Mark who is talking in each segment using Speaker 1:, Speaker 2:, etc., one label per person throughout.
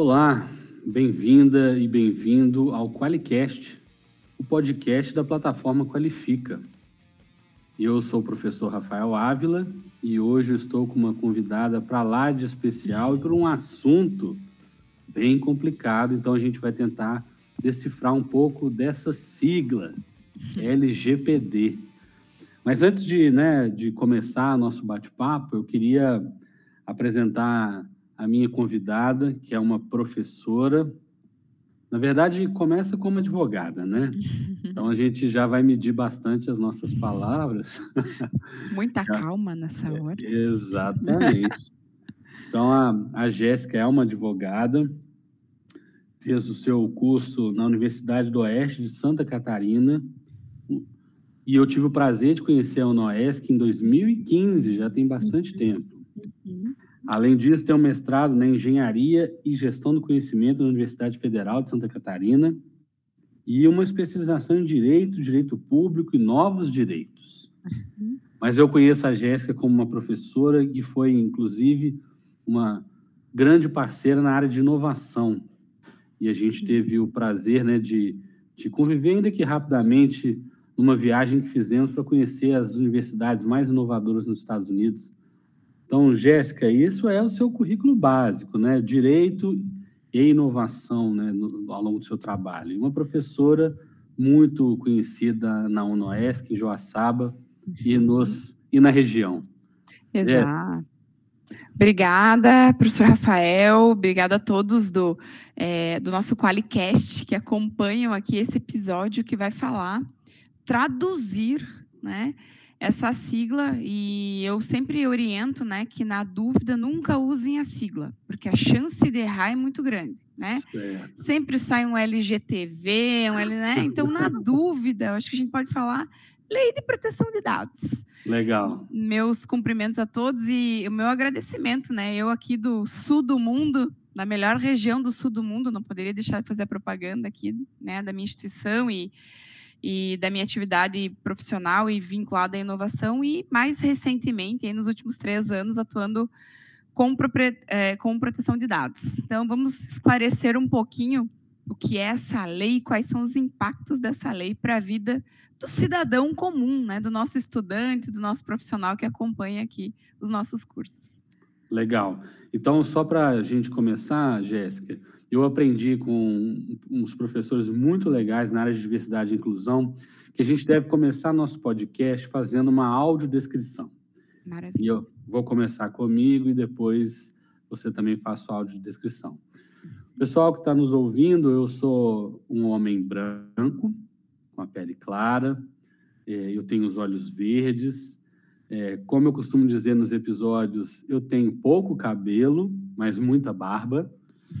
Speaker 1: Olá, bem-vinda e bem-vindo ao Qualicast, o podcast da plataforma Qualifica. Eu sou o professor Rafael Ávila e hoje estou com uma convidada para lá de especial e por um assunto bem complicado, então a gente vai tentar decifrar um pouco dessa sigla, LGPD. Mas antes de, né, de começar nosso bate-papo, eu queria apresentar a minha convidada, que é uma professora. Na verdade, começa como advogada, né? Então a gente já vai medir bastante as nossas palavras.
Speaker 2: Muita calma nessa hora.
Speaker 1: É, exatamente. Então a, a Jéssica é uma advogada, fez o seu curso na Universidade do Oeste de Santa Catarina. E eu tive o prazer de conhecer a UNOESC em 2015, já tem bastante uhum. tempo. Uhum. Além disso, tem um mestrado na Engenharia e Gestão do Conhecimento na Universidade Federal de Santa Catarina e uma especialização em Direito, Direito Público e Novos Direitos. Uhum. Mas eu conheço a Jéssica como uma professora que foi, inclusive, uma grande parceira na área de inovação e a gente teve o prazer né, de, de conviver, ainda que rapidamente, numa viagem que fizemos para conhecer as universidades mais inovadoras nos Estados Unidos. Então, Jéssica, isso é o seu currículo básico, né? Direito e inovação né, no, ao longo do seu trabalho. E uma professora muito conhecida na UNOESC, em Joaçaba, e, nos, e na região.
Speaker 2: Exato. Jéssica, Obrigada, professor Rafael, obrigada a todos do, é, do nosso Qualicast que acompanham aqui esse episódio que vai falar, traduzir, né, essa sigla e eu sempre oriento, né, que na dúvida nunca usem a sigla, porque a chance de errar é muito grande, né? Certo. Sempre sai um LGTV, um L, né? Então na dúvida, eu acho que a gente pode falar Lei de Proteção de Dados.
Speaker 1: Legal.
Speaker 2: Meus cumprimentos a todos e o meu agradecimento, né? Eu aqui do sul do mundo, na melhor região do sul do mundo, não poderia deixar de fazer a propaganda aqui, né, da minha instituição e, e da minha atividade profissional e vinculada à inovação e mais recentemente, nos últimos três anos, atuando com, é, com proteção de dados. Então, vamos esclarecer um pouquinho o que é essa lei, quais são os impactos dessa lei para a vida do cidadão comum, né, do nosso estudante, do nosso profissional que acompanha aqui os nossos cursos.
Speaker 1: Legal. Então, só para a gente começar, Jéssica, eu aprendi com uns professores muito legais na área de diversidade e inclusão que a gente deve começar nosso podcast fazendo uma audiodescrição. Maravilha. E eu vou começar comigo e depois você também faz sua audiodescrição. Pessoal que está nos ouvindo, eu sou um homem branco, com a pele clara, é, eu tenho os olhos verdes. É, como eu costumo dizer nos episódios, eu tenho pouco cabelo, mas muita barba.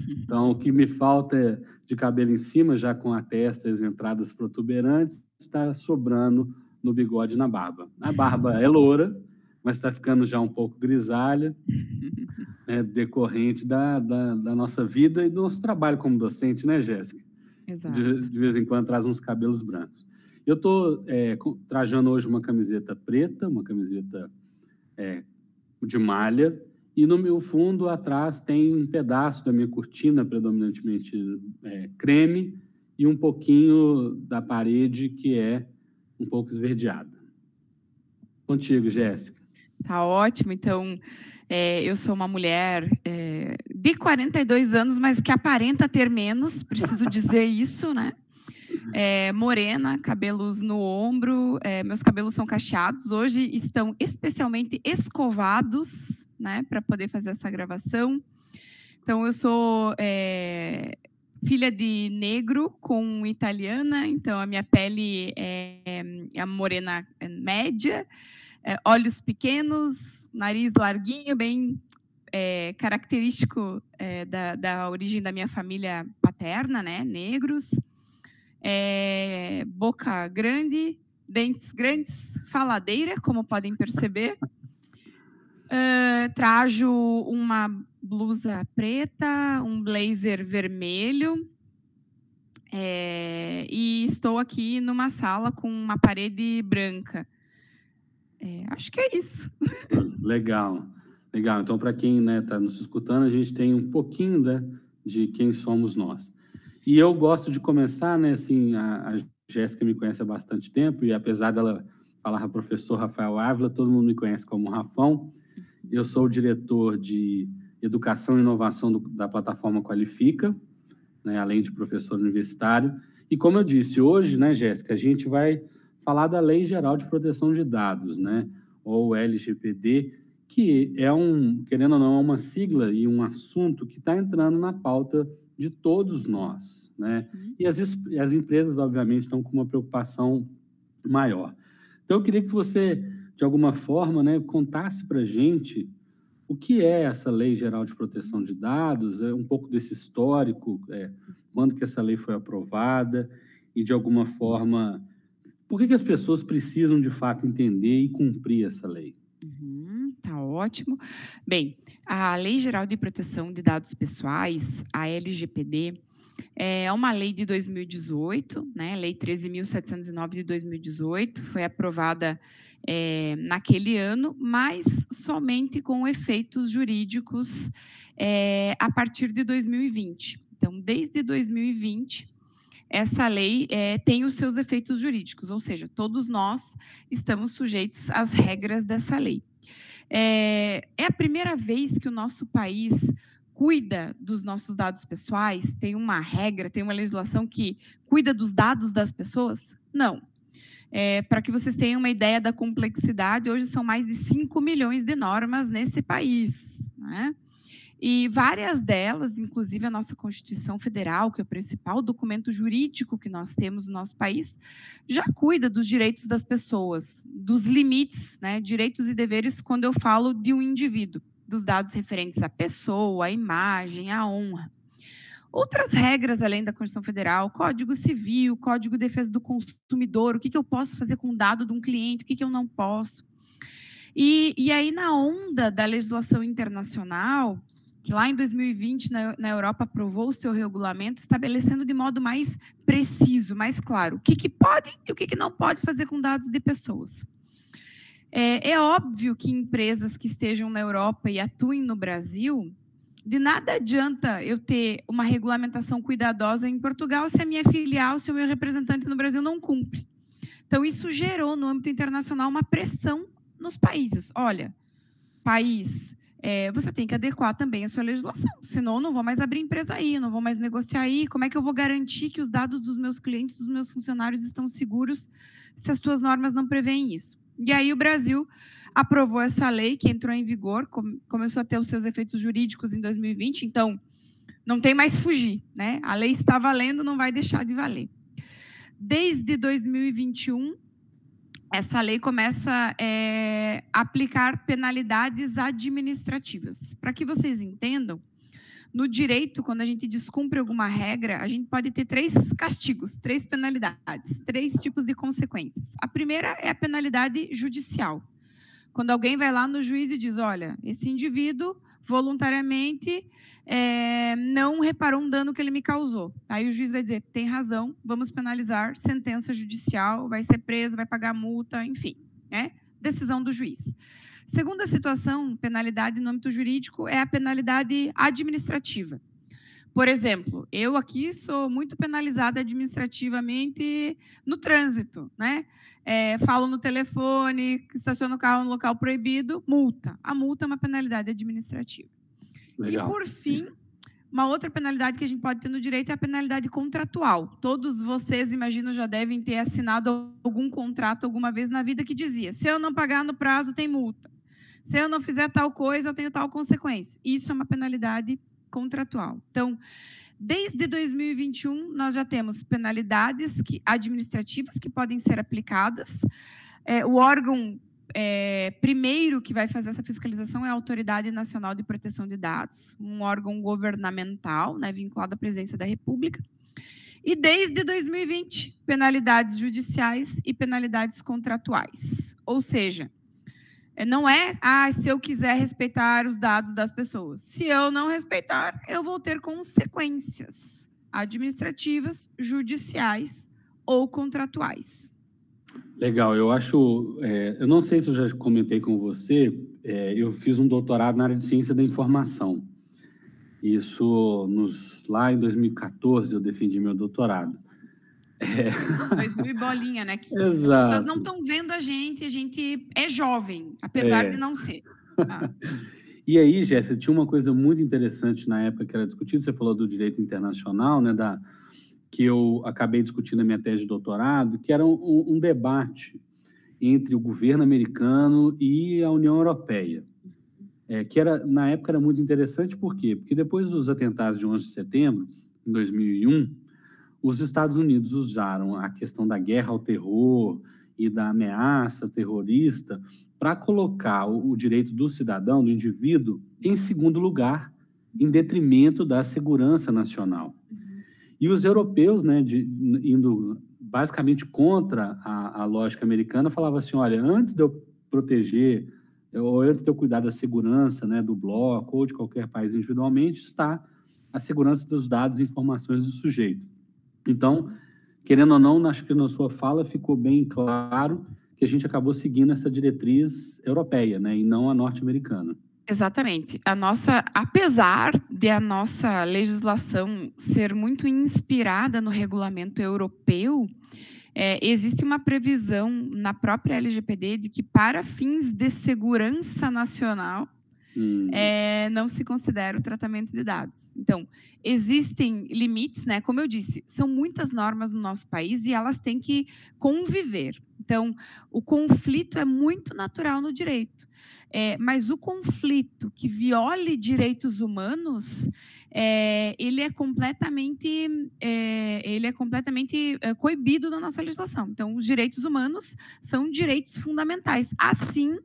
Speaker 1: Então, o que me falta de cabelo em cima, já com a testa e as entradas protuberantes, está sobrando no bigode e na barba. A barba é loura, mas está ficando já um pouco grisalha, né, decorrente da, da, da, nossa vida e do nosso trabalho como docente, né, Jéssica? De, de, vez em quando traz uns cabelos brancos. Eu estou é, trajando hoje uma camiseta preta, uma camiseta é, de malha, e no meu fundo, atrás, tem um pedaço da minha cortina, predominantemente é, creme, e um pouquinho da parede que é um pouco esverdeada. Contigo, Jéssica.
Speaker 2: Tá ótimo. Então, é, eu sou uma mulher é, de 42 anos, mas que aparenta ter menos, preciso dizer isso, né? É, morena, cabelos no ombro, é, meus cabelos são cacheados. Hoje estão especialmente escovados, né, para poder fazer essa gravação. Então, eu sou é, filha de negro com italiana, então a minha pele é, é a morena média é, olhos pequenos, nariz larguinho, bem é, característico é, da, da, origem da minha família paterna, né, negros, é, boca grande, dentes grandes, faladeira, como podem perceber, uh, trajo uma blusa preta, um blazer vermelho, é, e estou aqui numa sala com uma parede branca. É, acho que é isso.
Speaker 1: Legal, legal. Então, para quem está né, tá nos escutando, a gente tem um pouquinho né, de quem somos nós. E eu gosto de começar, né, assim, a, a Jéssica me conhece há bastante tempo, e apesar dela falar professor Rafael Ávila, todo mundo me conhece como Rafão. Eu sou o diretor de Educação e Inovação do, da plataforma Qualifica, né, além de professor universitário. E como eu disse, hoje, né, Jéssica, a gente vai falar da Lei Geral de Proteção de Dados, né, ou LGPD, que é um, querendo ou não, é uma sigla e um assunto que está entrando na pauta de todos nós, né? Uhum. E as, as empresas, obviamente, estão com uma preocupação maior. Então, eu queria que você, de alguma forma, né, contasse para a gente o que é essa Lei Geral de Proteção de Dados, é um pouco desse histórico, é, quando que essa lei foi aprovada e, de alguma forma, por que, que as pessoas precisam, de fato, entender e cumprir essa lei?
Speaker 2: Uhum, tá ótimo. Bem, a Lei Geral de Proteção de Dados Pessoais, a LGPD, é uma lei de 2018, né? Lei 13.709 de 2018, foi aprovada é, naquele ano, mas somente com efeitos jurídicos é, a partir de 2020. Então, desde 2020, essa lei é, tem os seus efeitos jurídicos, ou seja, todos nós estamos sujeitos às regras dessa lei. É, é a primeira vez que o nosso país cuida dos nossos dados pessoais? Tem uma regra, tem uma legislação que cuida dos dados das pessoas? Não. É, Para que vocês tenham uma ideia da complexidade, hoje são mais de 5 milhões de normas nesse país. Né? E várias delas, inclusive a nossa Constituição Federal, que é o principal documento jurídico que nós temos no nosso país, já cuida dos direitos das pessoas, dos limites, né, direitos e deveres quando eu falo de um indivíduo, dos dados referentes à pessoa, à imagem, à honra. Outras regras além da Constituição Federal, Código Civil, Código de Defesa do Consumidor, o que, que eu posso fazer com o dado de um cliente, o que, que eu não posso. E, e aí, na onda da legislação internacional, que lá em 2020 na, na Europa aprovou o seu regulamento, estabelecendo de modo mais preciso, mais claro, o que, que pode e o que, que não pode fazer com dados de pessoas. É, é óbvio que empresas que estejam na Europa e atuem no Brasil, de nada adianta eu ter uma regulamentação cuidadosa em Portugal se a minha filial, se o meu representante no Brasil não cumpre. Então, isso gerou no âmbito internacional uma pressão nos países. Olha, país é, você tem que adequar também a sua legislação, senão eu não vou mais abrir empresa aí, não vou mais negociar aí. Como é que eu vou garantir que os dados dos meus clientes, dos meus funcionários estão seguros se as tuas normas não prevêem isso? E aí o Brasil aprovou essa lei que entrou em vigor, começou a ter os seus efeitos jurídicos em 2020, então não tem mais fugir, né? A lei está valendo, não vai deixar de valer. Desde 2021, essa lei começa é, a aplicar penalidades administrativas. Para que vocês entendam, no direito, quando a gente descumpre alguma regra, a gente pode ter três castigos, três penalidades, três tipos de consequências. A primeira é a penalidade judicial. Quando alguém vai lá no juiz e diz: olha, esse indivíduo voluntariamente é, não reparou um dano que ele me causou. Aí o juiz vai dizer, tem razão, vamos penalizar, sentença judicial, vai ser preso, vai pagar multa, enfim, né? decisão do juiz. Segunda situação, penalidade no âmbito jurídico, é a penalidade administrativa. Por exemplo, eu aqui sou muito penalizada administrativamente no trânsito, né? É, falo no telefone, estaciono o carro no local proibido, multa. A multa é uma penalidade administrativa. Legal. E, por fim, uma outra penalidade que a gente pode ter no direito é a penalidade contratual. Todos vocês, imagino, já devem ter assinado algum contrato alguma vez na vida que dizia: se eu não pagar no prazo, tem multa. Se eu não fizer tal coisa, eu tenho tal consequência. Isso é uma penalidade contratual. Então, desde 2021, nós já temos penalidades que, administrativas que podem ser aplicadas. É, o órgão é, primeiro que vai fazer essa fiscalização é a Autoridade Nacional de Proteção de Dados, um órgão governamental, né, vinculado à presidência da República. E desde 2020, penalidades judiciais e penalidades contratuais. Ou seja, não é, ah, se eu quiser respeitar os dados das pessoas. Se eu não respeitar, eu vou ter consequências administrativas, judiciais ou contratuais.
Speaker 1: Legal, eu acho. É, eu não sei se eu já comentei com você, é, eu fiz um doutorado na área de ciência da informação. Isso nos, lá em 2014 eu defendi meu doutorado.
Speaker 2: É. 2000 bolinha, né? Que
Speaker 1: Exato.
Speaker 2: As pessoas não estão vendo a gente, a gente é jovem, apesar é. de não ser. Ah.
Speaker 1: E aí, Jéssica, tinha uma coisa muito interessante na época que era discutido, você falou do direito internacional, né, da, que eu acabei discutindo na minha tese de doutorado, que era um, um debate entre o governo americano e a União Europeia. É, que era, na época era muito interessante, por quê? Porque depois dos atentados de 11 de setembro, em 2001, os Estados Unidos usaram a questão da guerra ao terror e da ameaça terrorista para colocar o, direito do cidadão, do indivíduo, em segundo lugar, em detrimento da segurança nacional. E os europeus, né, de, indo basicamente contra a, a lógica americana, falavam assim: olha, antes de eu proteger, ou antes de eu cuidar da segurança né, do bloco ou de qualquer país individualmente, está a segurança dos dados e informações do sujeito. Então, querendo ou não, acho que na sua fala ficou bem claro que a gente acabou seguindo essa diretriz europeia, né, e não a norte-americana.
Speaker 2: Exatamente. A nossa, apesar de a nossa legislação ser muito inspirada no regulamento europeu, é, existe uma previsão na própria LGPD de que para fins de segurança nacional hum. é, não se considera o tratamento de dados. Então, existem limites, né? Como eu disse, são muitas normas no nosso país e elas têm que conviver. Então, o conflito é muito natural no direito. É, mas o conflito que viole direitos humanos, é, ele é completamente, é, ele é completamente é, coibido na nossa legislação. Então, os direitos humanos são direitos fundamentais, assim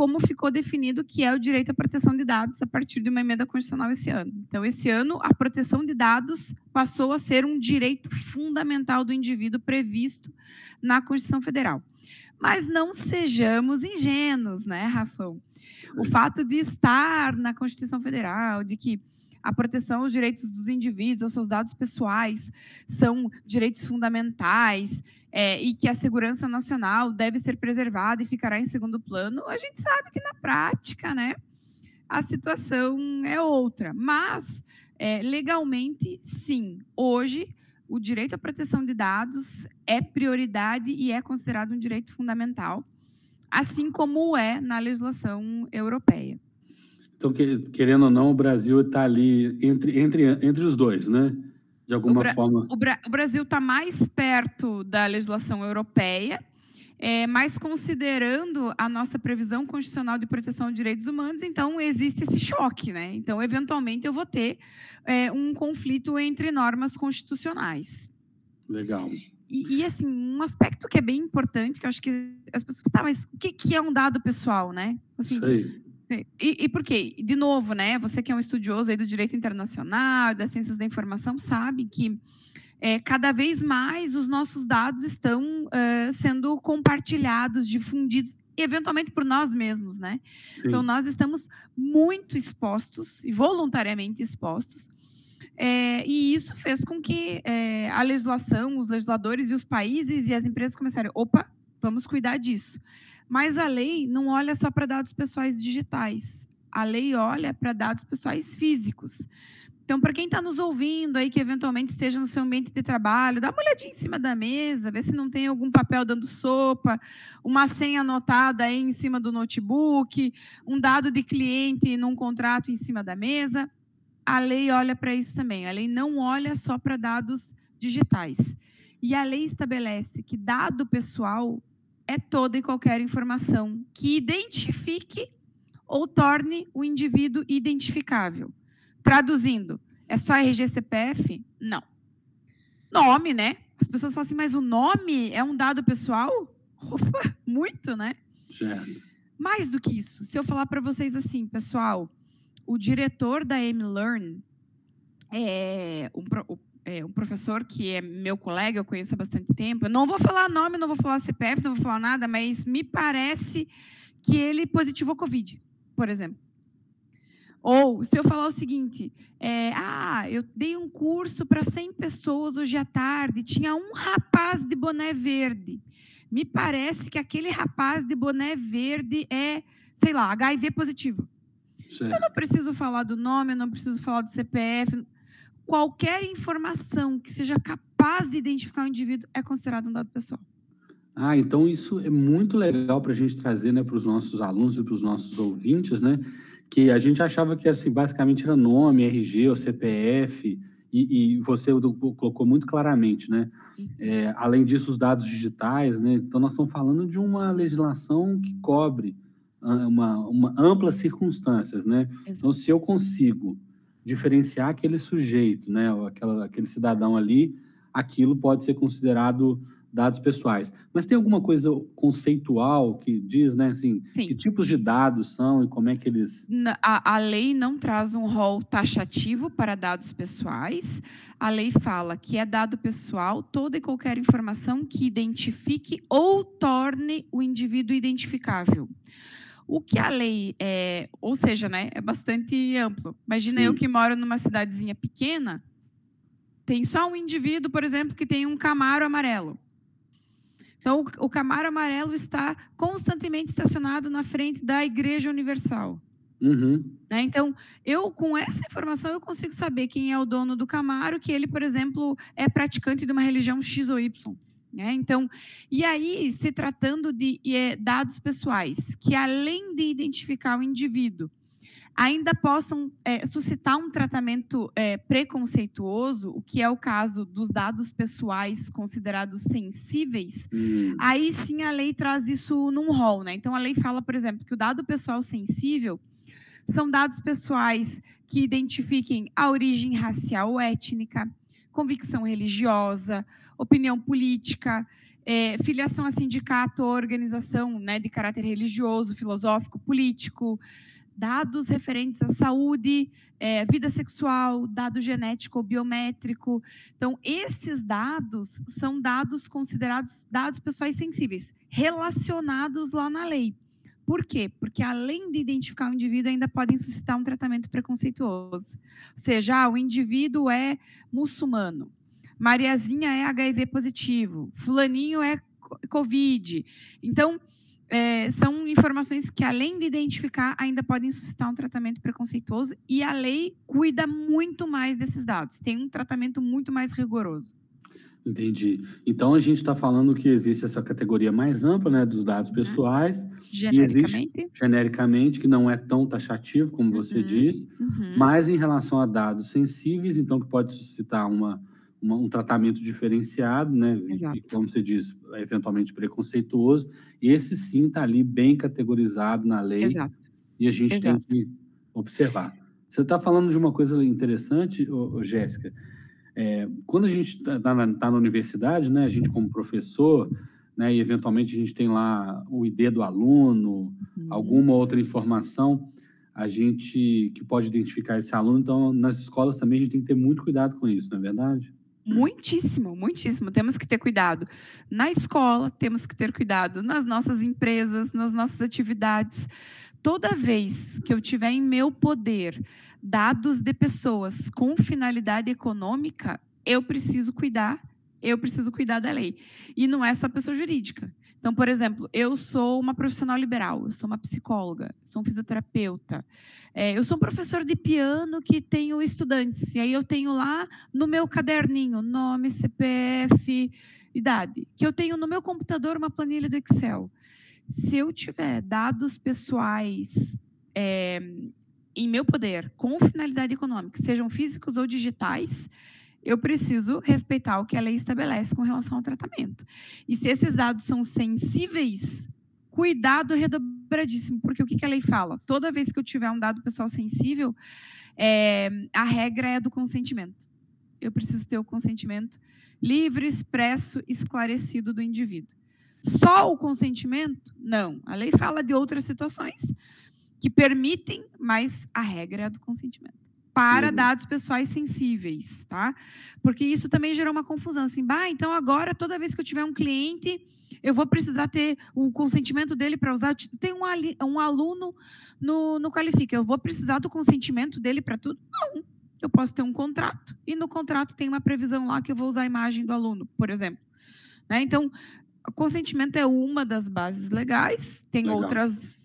Speaker 2: como ficou definido que é o direito à proteção de dados a partir de uma emenda constitucional esse ano. Então, esse ano, a proteção de dados passou a ser um direito fundamental do indivíduo previsto na Constituição Federal. Mas não sejamos ingênuos, né, Rafão? O fato de estar na Constituição Federal, de que a proteção aos direitos dos indivíduos, aos seus dados pessoais, são direitos fundamentais é, e que a segurança nacional deve ser preservada e ficará em segundo plano, a gente sabe que na prática, né, a situação é outra. Mas, é, legalmente, sim, hoje o direito à proteção de dados é prioridade e é considerado um direito fundamental, assim como é na legislação europeia.
Speaker 1: Então, querendo ou não, o Brasil está ali entre, entre, entre os dois, né? De alguma
Speaker 2: o
Speaker 1: forma.
Speaker 2: O, Bra o Brasil está mais perto da legislação europeia, é, mas considerando a nossa previsão constitucional de proteção de direitos humanos, então existe esse choque, né? Então, eventualmente, eu vou ter é, um conflito entre normas constitucionais.
Speaker 1: Legal.
Speaker 2: E, e, assim, um aspecto que é bem importante, que eu acho que as pessoas tá, mas o que, que é um dado pessoal, né?
Speaker 1: Assim, Isso aí.
Speaker 2: E, e por quê? De novo, né? Você que é um estudioso aí do direito internacional, das ciências da informação, sabe que é, cada vez mais os nossos dados estão é, sendo compartilhados, difundidos, eventualmente por nós mesmos, né? Sim. Então, nós estamos muito expostos, e voluntariamente expostos, é, e isso fez com que é, a legislação, os legisladores e os países e as empresas começaram, opa, vamos cuidar disso. Mas a lei não olha só para dados pessoais digitais, a lei olha para dados pessoais físicos. Então, para quem está nos ouvindo aí, que eventualmente esteja no seu ambiente de trabalho, dá uma olhadinha em cima da mesa, vê se não tem algum papel dando sopa, uma senha anotada aí em cima do notebook, um dado de cliente num contrato em cima da mesa. A lei olha para isso também. A lei não olha só para dados digitais. E a lei estabelece que dado pessoal é toda e qualquer informação que identifique ou torne o indivíduo identificável. Traduzindo, é só RG CPF? Não. Nome, né? As pessoas falam assim, mas o nome é um dado pessoal? Opa, muito, né?
Speaker 1: Certo.
Speaker 2: Mais do que isso, se eu falar para vocês assim, pessoal, o diretor da M-Learn é um, é um, professor que é meu colega, eu conheço há bastante tempo. Eu não vou falar nome, não vou falar CPF, não vou falar nada, mas me parece que ele positivou Covid, por exemplo. Ou, se eu falar o seguinte, é, ah, eu dei um curso para 100 pessoas hoje à tarde, tinha um rapaz de boné verde. Me parece que aquele rapaz de boné verde é, sei lá, HIV positivo. Certo. Eu não preciso falar do nome, eu não preciso falar do CPF. Qualquer informação que seja capaz de identificar o indivíduo é considerado um dado pessoal.
Speaker 1: Ah, então isso é muito legal para a gente trazer né, para os nossos alunos e para os nossos ouvintes, né? Que a gente achava que assim, basicamente era nome, RG ou CPF, e, e você colocou muito claramente, né? É, além disso, os dados digitais, né? Então, nós estamos falando de uma legislação que cobre ah, uma, uma amplas circunstâncias, né? Então, se eu consigo diferenciar aquele sujeito, né? Aquela, aquele cidadão ali, aquilo pode ser considerado dados pessoais. Mas tem alguma coisa conceitual que diz, né, assim, Sim. que tipos de dados são e como é que eles...
Speaker 2: A, a lei não traz um rol taxativo para dados pessoais. A lei fala que é dado pessoal toda e qualquer informação que identifique ou torne o indivíduo identificável. O que a lei é, ou seja, né, é bastante amplo. Imagina Sim. eu que moro numa cidadezinha pequena, tem só um indivíduo, por exemplo, que tem um Camaro amarelo. Então, o Camaro amarelo está constantemente estacionado na frente da Igreja Universal. Uhum. Né? Então, eu com essa informação eu consigo saber quem é o dono do Camaro, que ele, por exemplo, é praticante de uma religião X ou Y. Né? Então, e aí, se tratando de é, dados pessoais, que além de identificar o indivíduo, ainda possam é, suscitar um tratamento é, preconceituoso, o que é o caso dos dados pessoais considerados sensíveis, hum. aí sim a lei traz isso num rol, né? Então a lei fala, por exemplo, que o dado pessoal sensível são dados pessoais que identifiquem a origem racial ou étnica, convicção religiosa, opinião política, é, filiação a sindicato ou organização né, de caráter religioso, filosófico, político, dados referentes à saúde, é, vida sexual, dado genético ou biométrico. Então, esses dados são dados considerados dados pessoais sensíveis, relacionados lá na lei. Por quê? Porque além de identificar o indivíduo, ainda podem suscitar um tratamento preconceituoso. Ou seja, ah, o indivíduo é muçulmano, Mariazinha é HIV positivo, fulaninho é COVID. Então, é, são informações que, além de identificar, ainda podem suscitar um tratamento preconceituoso e a lei cuida muito mais desses dados, tem um tratamento muito mais rigoroso.
Speaker 1: Entendi. Então a gente está falando que existe essa categoria mais ampla, né, dos dados uhum. pessoais,
Speaker 2: genericamente.
Speaker 1: e existe genericamente que não é tão taxativo como você uhum. diz, uhum. mas em relação a dados sensíveis, então que pode suscitar uma uma, um tratamento diferenciado, né? Exato. E, como você diz, eventualmente preconceituoso. Esse sim está ali bem categorizado na lei.
Speaker 2: Exato.
Speaker 1: E a gente Exato. tem que observar. Você está falando de uma coisa interessante, ô, ô Jéssica. É, quando a gente está tá na, tá na, universidade, né? A gente como professor, né? E eventualmente a gente tem lá o ID do aluno, uhum. alguma outra informação a gente que pode identificar esse aluno. Então, nas escolas também a gente tem que ter muito cuidado com isso, não é verdade?
Speaker 2: Muitíssimo, muitíssimo. Temos que ter cuidado na escola, temos que ter cuidado nas nossas empresas, nas nossas atividades. Toda vez que eu tiver em meu poder dados de pessoas com finalidade econômica, eu preciso cuidar, eu preciso cuidar da lei. E não é só pessoa jurídica. Então, por exemplo, eu sou uma profissional liberal, eu sou uma psicóloga, sou um fisioterapeuta, é, eu sou um professor de piano que tenho estudantes, e aí eu tenho lá no meu caderninho nome, CPF, idade, que eu tenho no meu computador uma planilha do Excel. Se eu tiver dados pessoais é, em meu poder, com finalidade econômica, sejam físicos ou digitais, eu preciso respeitar o que a lei estabelece com relação ao tratamento. E se esses dados são sensíveis, cuidado redobradíssimo, porque o que, a lei fala? Toda vez que eu tiver um dado pessoal sensível, é, a regra é do consentimento. Eu preciso ter o consentimento livre, expresso, esclarecido do indivíduo. Só o consentimento? Não. A lei fala de outras situações que permitem, mas a regra é do consentimento para uhum. dados pessoais sensíveis, tá? Porque isso também gerou uma confusão, assim, bah, então agora toda vez que eu tiver um cliente, eu vou precisar ter o consentimento dele para usar. Tem um, um aluno no, no Qualifica, eu vou precisar do consentimento dele para tudo? Não. Eu posso ter um contrato e no contrato tem uma previsão lá que eu vou usar a imagem do aluno, por exemplo. Né? Então, o consentimento é uma das bases legais, tem Legal. outras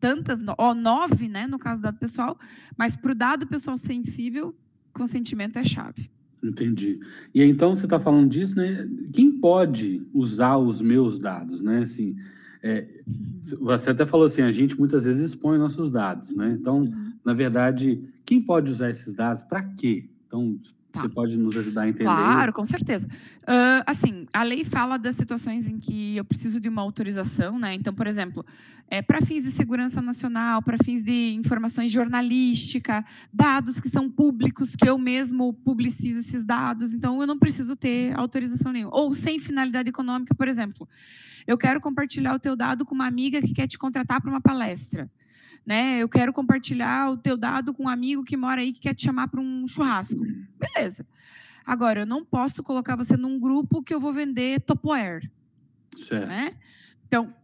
Speaker 2: tantas, ó, nove, né, no caso do dado pessoal, mas para o dado pessoal sensível, consentimento é chave.
Speaker 1: Entendi. E então você está falando disso, né? Quem pode usar os meus dados, né? Assim, é, você até falou assim, a gente muitas vezes expõe nossos dados, né? Então, uhum. na verdade, quem pode usar esses dados para quê? Então, Tá. Você pode nos ajudar a entender
Speaker 2: Claro, com certeza. Uh, assim, a lei fala das situações em que eu preciso de uma autorização, né? Então, por exemplo, é, para fins de segurança nacional, para fins de informações jornalística, dados que são públicos, que eu mesmo publicizo esses dados, então eu não preciso ter autorização nenhuma. Ou sem finalidade econômica, por exemplo. Eu quero compartilhar o teu dado com uma amiga que quer te contratar para uma palestra né? Eu quero compartilhar o teu dado com um amigo que mora aí que quer te chamar para um churrasco. Beleza. Agora, eu não posso colocar você num grupo que eu vou vender Tupperware. Certo. Né? Então,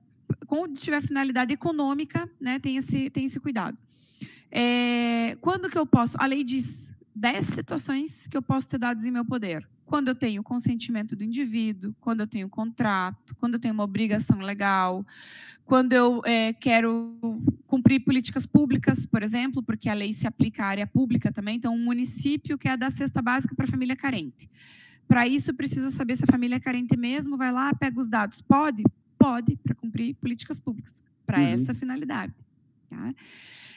Speaker 2: quando tiver finalidade econômica, né, tem esse, tem esse cuidado. É, quando que eu posso? A lei diz 10 situações que eu posso ter dados em meu poder. Quando eu tenho consentimento do indivíduo, quando eu tenho contrato, quando eu tenho uma obrigação legal, quando eu é, quero cumprir políticas públicas, por exemplo, porque a lei se aplica à área pública também, então um município quer dar cesta básica para a família carente. Para isso, precisa saber se a família é carente mesmo, vai lá, pega os dados. Pode? Pode, para cumprir políticas públicas, para uhum. essa finalidade. Tá?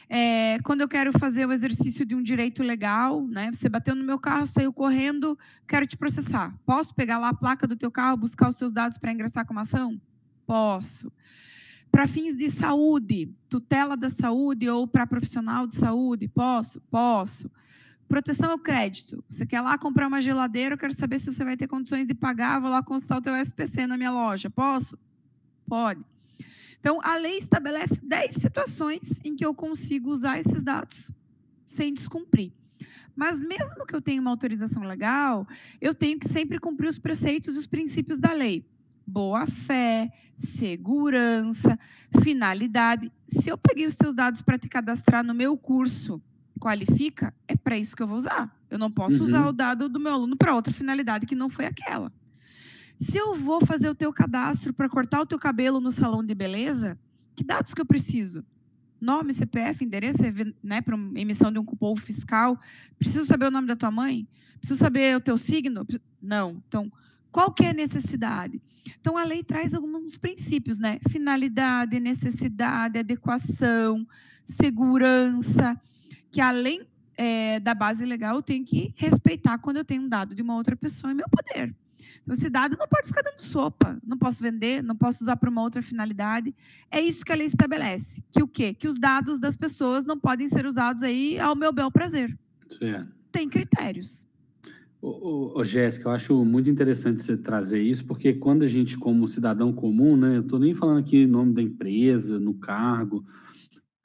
Speaker 2: É, quando eu quero fazer o exercício de um direito legal, né? Você bateu no meu carro, saiu correndo, quero te processar. Posso pegar lá a placa do teu carro, buscar os seus dados para ingressar com uma ação? Posso para fins de saúde, tutela da saúde ou para profissional de saúde? Posso? Posso. Proteção ao crédito. Você quer lá comprar uma geladeira, eu quero saber se você vai ter condições de pagar, vou lá consultar o teu SPC na minha loja. Posso? Pode. Então, a lei estabelece 10 situações em que eu consigo usar esses dados sem descumprir. Mas mesmo que eu tenha uma autorização legal, eu tenho que sempre cumprir os preceitos e os princípios da lei boa fé, segurança, finalidade. Se eu peguei os seus dados para te cadastrar no meu curso, qualifica, é para isso que eu vou usar. Eu não posso uhum. usar o dado do meu aluno para outra finalidade que não foi aquela. Se eu vou fazer o teu cadastro para cortar o teu cabelo no salão de beleza, que dados que eu preciso? Nome, CPF, endereço, né, para emissão de um cupom fiscal. Preciso saber o nome da tua mãe? Preciso saber o teu signo? Não. Então, qual que é a necessidade? Então, a lei traz alguns princípios, né? Finalidade, necessidade, adequação, segurança, que além é, da base legal, eu tenho que respeitar quando eu tenho um dado de uma outra pessoa em meu poder. Então, esse dado não pode ficar dando sopa, não posso vender, não posso usar para uma outra finalidade. É isso que a lei estabelece. Que o quê? Que os dados das pessoas não podem ser usados aí ao meu bel prazer. Certo. Tem critérios.
Speaker 1: Ô, ô, Jéssica, eu acho muito interessante você trazer isso, porque quando a gente, como cidadão comum, né, eu estou nem falando aqui em nome da empresa, no cargo,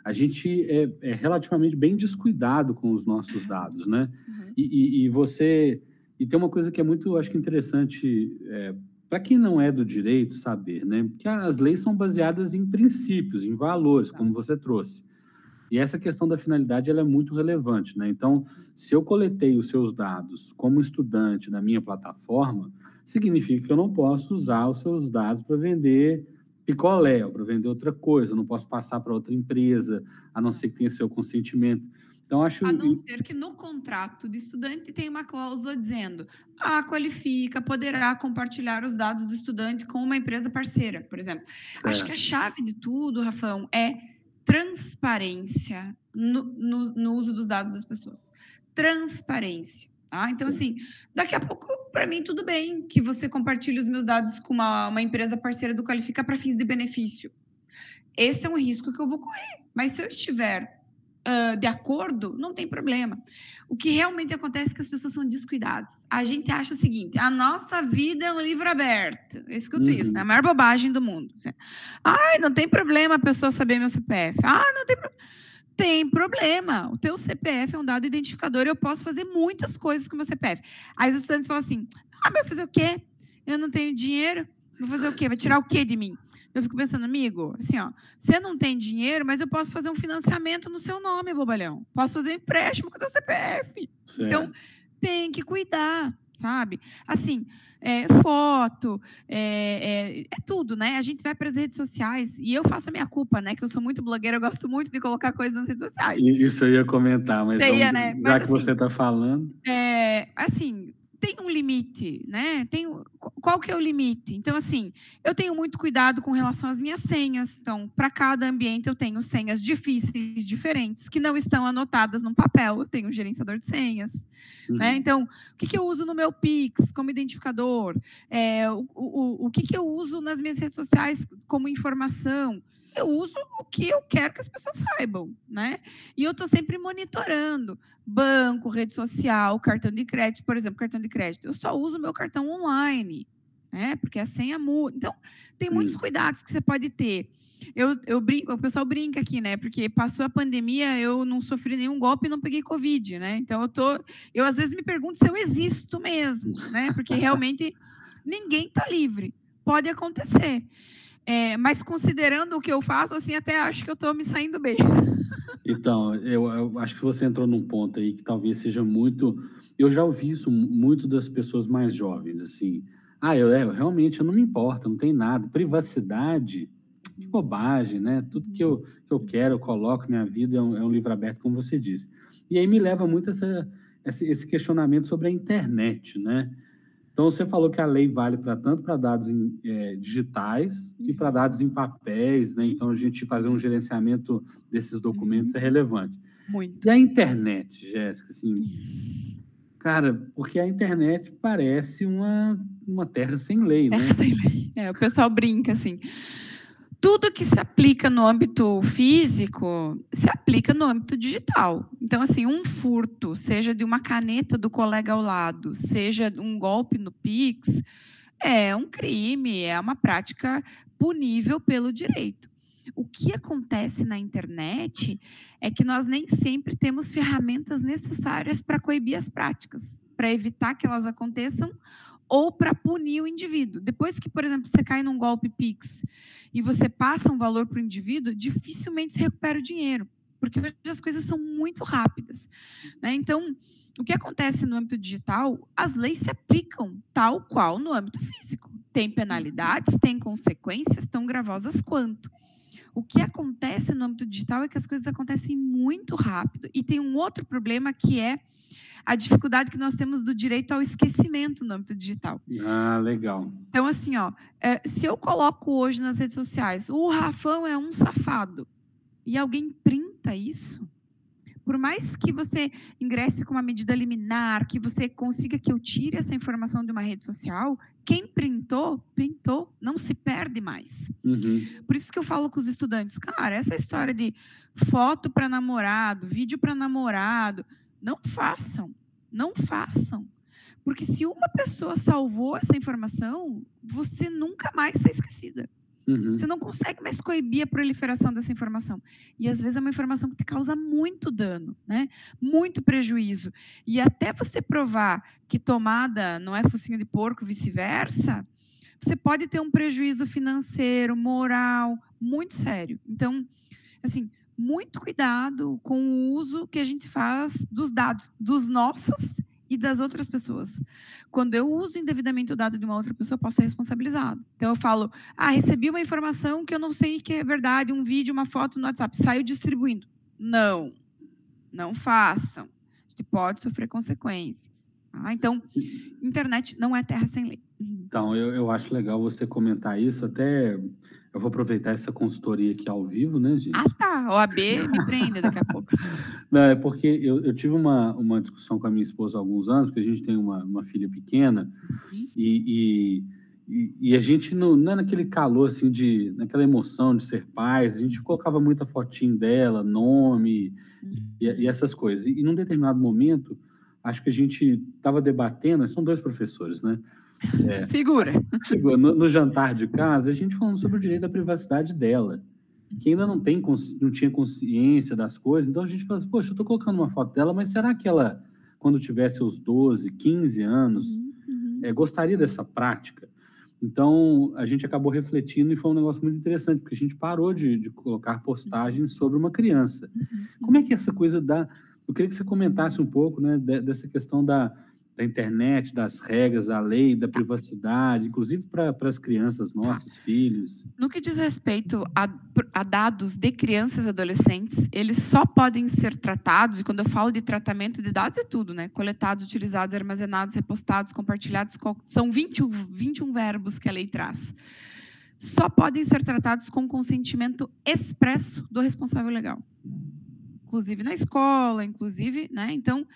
Speaker 1: a gente é, é relativamente bem descuidado com os nossos dados, né? Uhum. E, e, e, você. E tem uma coisa que é muito, acho que interessante, é, para quem não é do direito saber, né? Que as leis são baseadas em princípios, em valores, tá. como você trouxe. E essa questão da finalidade ela é muito relevante, né? Então, se eu coletei os seus dados como estudante na minha plataforma, significa que eu não posso usar os seus dados para vender picolé, para vender outra coisa, eu não posso passar para outra empresa, a não ser que tenha seu consentimento. Então, acho...
Speaker 2: A não ser que no contrato de estudante tenha uma cláusula dizendo a ah, qualifica, poderá compartilhar os dados do estudante com uma empresa parceira, por exemplo. É. Acho que a chave de tudo, Rafão, é transparência no, no, no uso dos dados das pessoas. Transparência. Ah, então, assim, daqui a pouco, para mim, tudo bem que você compartilhe os meus dados com uma, uma empresa parceira do Qualifica para fins de benefício. Esse é um risco que eu vou correr. Mas se eu estiver uh, de acordo, não tem problema. O que realmente acontece é que as pessoas são descuidadas. A gente acha o seguinte: a nossa vida é um livro aberto. Eu escuto uhum. isso, né? A maior bobagem do mundo. Ai, não tem problema a pessoa saber meu CPF. Ah, não tem problema. Tem problema. O teu CPF é um dado identificador e eu posso fazer muitas coisas com o meu CPF. Aí os estudantes falam assim: ah, mas vai fazer o quê? Eu não tenho dinheiro. Vou fazer o quê? Vai tirar o quê de mim? Eu fico pensando, amigo, assim, ó, você não tem dinheiro, mas eu posso fazer um financiamento no seu nome, bobalhão. Posso fazer um empréstimo com o seu CPF. Certo. Então, tem que cuidar. sabe? Assim, é, foto, é, é, é, tudo, né? A gente vai para as redes sociais e eu faço a minha culpa, né? Que eu sou muito blogueira, eu gosto muito de colocar coisas nas redes sociais.
Speaker 1: Isso eu ia comentar, mas
Speaker 2: Você ia, né?
Speaker 1: já
Speaker 2: Mas,
Speaker 1: que
Speaker 2: assim,
Speaker 1: você está falando.
Speaker 2: é, assim, tem um limite, né? Tem, qual que é o limite? Então, assim, eu tenho muito cuidado com relação às minhas senhas. Então, para cada ambiente, eu tenho senhas difíceis, diferentes, que não estão anotadas num papel. Eu tenho um gerenciador de senhas. né?
Speaker 1: Uhum.
Speaker 2: Então, o que, que eu uso no meu Pix como identificador? É, o, o, o que, que eu uso nas minhas redes sociais como informação? Eu uso o que eu quero que as pessoas saibam, né? E eu estou sempre monitorando banco, rede social, cartão de crédito, por exemplo, cartão de crédito. Eu só uso meu cartão online, né? Porque a senha muda. Então, tem muitos cuidados que você pode ter. Eu, eu brinco, o pessoal brinca aqui, né? Porque passou a pandemia, eu não sofri nenhum golpe e não peguei Covid, né? Então eu tô. Eu às vezes me pergunto se eu existo mesmo, né? Porque realmente ninguém está livre. Pode acontecer. É, mas considerando o que eu faço, assim, até acho que eu estou me saindo bem.
Speaker 1: Então, eu, eu acho que você entrou num ponto aí que talvez seja muito. Eu já ouvi isso muito das pessoas mais jovens, assim. Ah, eu, é, eu realmente eu não me importo, não tem nada. Privacidade, que bobagem, né? Tudo que eu, que eu quero, eu coloco, minha vida é um, é um livro aberto, como você disse. E aí me leva muito essa, esse, esse questionamento sobre a internet, né? Então, você falou que a lei vale para tanto para dados em, eh, digitais e para dados em papéis, né? Então, a gente fazer um gerenciamento desses documentos é relevante.
Speaker 2: Muito.
Speaker 1: E a internet, Jéssica, assim, cara, porque a internet parece uma, uma terra sem lei, né?
Speaker 2: É, sem lei. É, o pessoal brinca assim. Tudo que se aplica no âmbito físico se aplica no âmbito digital. Então, assim, um furto, seja de uma caneta do colega ao lado, seja um golpe no Pix, é um crime, é uma prática punível pelo direito. O que acontece na internet é que nós nem sempre temos ferramentas necessárias para coibir as práticas, para evitar que elas aconteçam ou para punir o indivíduo. Depois que, por exemplo, você cai num golpe Pix e você passa um valor para o indivíduo, dificilmente se recupera o dinheiro, porque hoje as coisas são muito rápidas. né? Então, o que acontece no âmbito digital, as leis se aplicam tal qual no âmbito físico. Tem penalidades, tem consequências tão gravosas quanto. O que acontece no âmbito digital é que as coisas acontecem muito rápido. E tem um outro problema que é a dificuldade que nós temos do direito ao esquecimento no âmbito digital.
Speaker 1: Ah, legal.
Speaker 2: Então, assim, ó, é, se eu coloco hoje nas redes sociais, o Rafão é um safado, e alguém printa isso, por mais que você ingresse com uma medida liminar, que você consiga que eu tire essa informação de uma rede social, quem printou, printou, não se perde mais.
Speaker 1: Uhum.
Speaker 2: Por isso que eu falo com os estudantes, cara, essa história de foto para namorado, vídeo para namorado, não façam, não façam. Porque se uma pessoa salvou essa informação, você nunca mais está esquecida.
Speaker 1: Uhum.
Speaker 2: Você não consegue mais coibir a proliferação dessa informação. E às vezes é uma informação que te causa muito dano, né? Muito prejuízo. E até você provar que tomada não é focinho de porco, vice-versa, você pode ter um prejuízo financeiro, moral, muito sério. Então, assim, muito cuidado com o uso que a gente faz dos dados, dos nossos e das outras pessoas. Quando eu uso indevidamente o dado de uma outra pessoa, eu posso ser responsabilizado. Então eu falo, ah, recebi uma informação que eu não sei que é verdade, um vídeo, uma foto no WhatsApp, saio distribuindo. Não, não façam. A gente pode sofrer consequências. tá? Então, internet não é terra sem lei.
Speaker 1: Então, eu, eu acho legal você comentar isso, até eu vou aproveitar essa consultoria aqui ao vivo, né, gente?
Speaker 2: Ah, tá, OAB me prende daqui a pouco.
Speaker 1: Não, é porque eu, eu tive uma, uma discussão com a minha esposa há alguns anos, porque a gente tem uma, uma filha pequena, e, e, e- e a gente não, não é naquele calor, assim, de, naquela emoção de ser pais, a gente colocava muita fotinho dela, nome, e, e essas coisas. E, num determinado momento, acho que a gente estava debatendo, são dois professores, né? É.
Speaker 2: Segura.
Speaker 1: Chegou no, no jantar de casa, a gente falando sobre o direito à privacidade dela, que ainda não, tem, não tinha consciência das coisas. Então a gente falou assim, poxa, eu estou colocando uma foto dela, mas será que ela, quando tivesse os 12, 15 anos,
Speaker 2: Uhum.
Speaker 1: é, gostaria dessa prática? Então a gente acabou refletindo e foi um negócio muito interessante, porque a gente parou de, de colocar postagens sobre uma criança. Como é que essa coisa da. Eu queria que você comentasse um pouco né, de- dessa questão da, da internet, das regras, da lei, da privacidade, inclusive para as crianças, nossos filhos?
Speaker 2: No que diz respeito a, a, dados de crianças e adolescentes, eles só podem ser tratados, e quando eu falo de tratamento de dados é tudo, né? Coletados, utilizados, armazenados, repostados, compartilhados, são 21, 21 verbos que a lei traz. Só podem ser tratados com consentimento expresso do responsável legal. Inclusive na escola, inclusive, né? Então,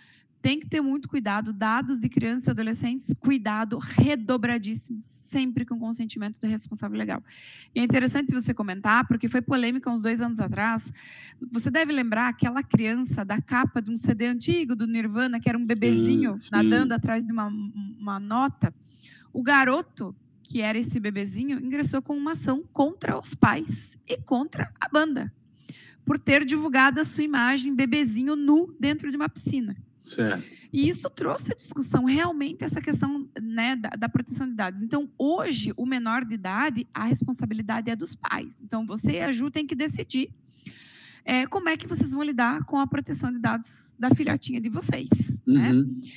Speaker 2: tem que ter muito cuidado. Dados de crianças e adolescentes, cuidado redobradíssimo, sempre com consentimento do responsável legal. E é interessante você comentar, porque foi polêmica uns dois anos atrás. Você deve lembrar aquela criança da capa de um CD antigo do Nirvana, que era um bebezinho sim, sim. nadando atrás de uma, uma nota. O garoto que era esse bebezinho, ingressou com uma ação contra os pais e contra a banda, por ter divulgado a sua imagem bebezinho nu dentro de uma piscina.
Speaker 1: Certo.
Speaker 2: E isso trouxe a discussão realmente essa questão né, da, da, proteção de dados. Então, hoje, o menor de idade, a responsabilidade é dos pais. Então, você e a Ju tem que decidir é, como é que vocês vão lidar com a proteção de dados da filhotinha de vocês. Né? Uhum. Né?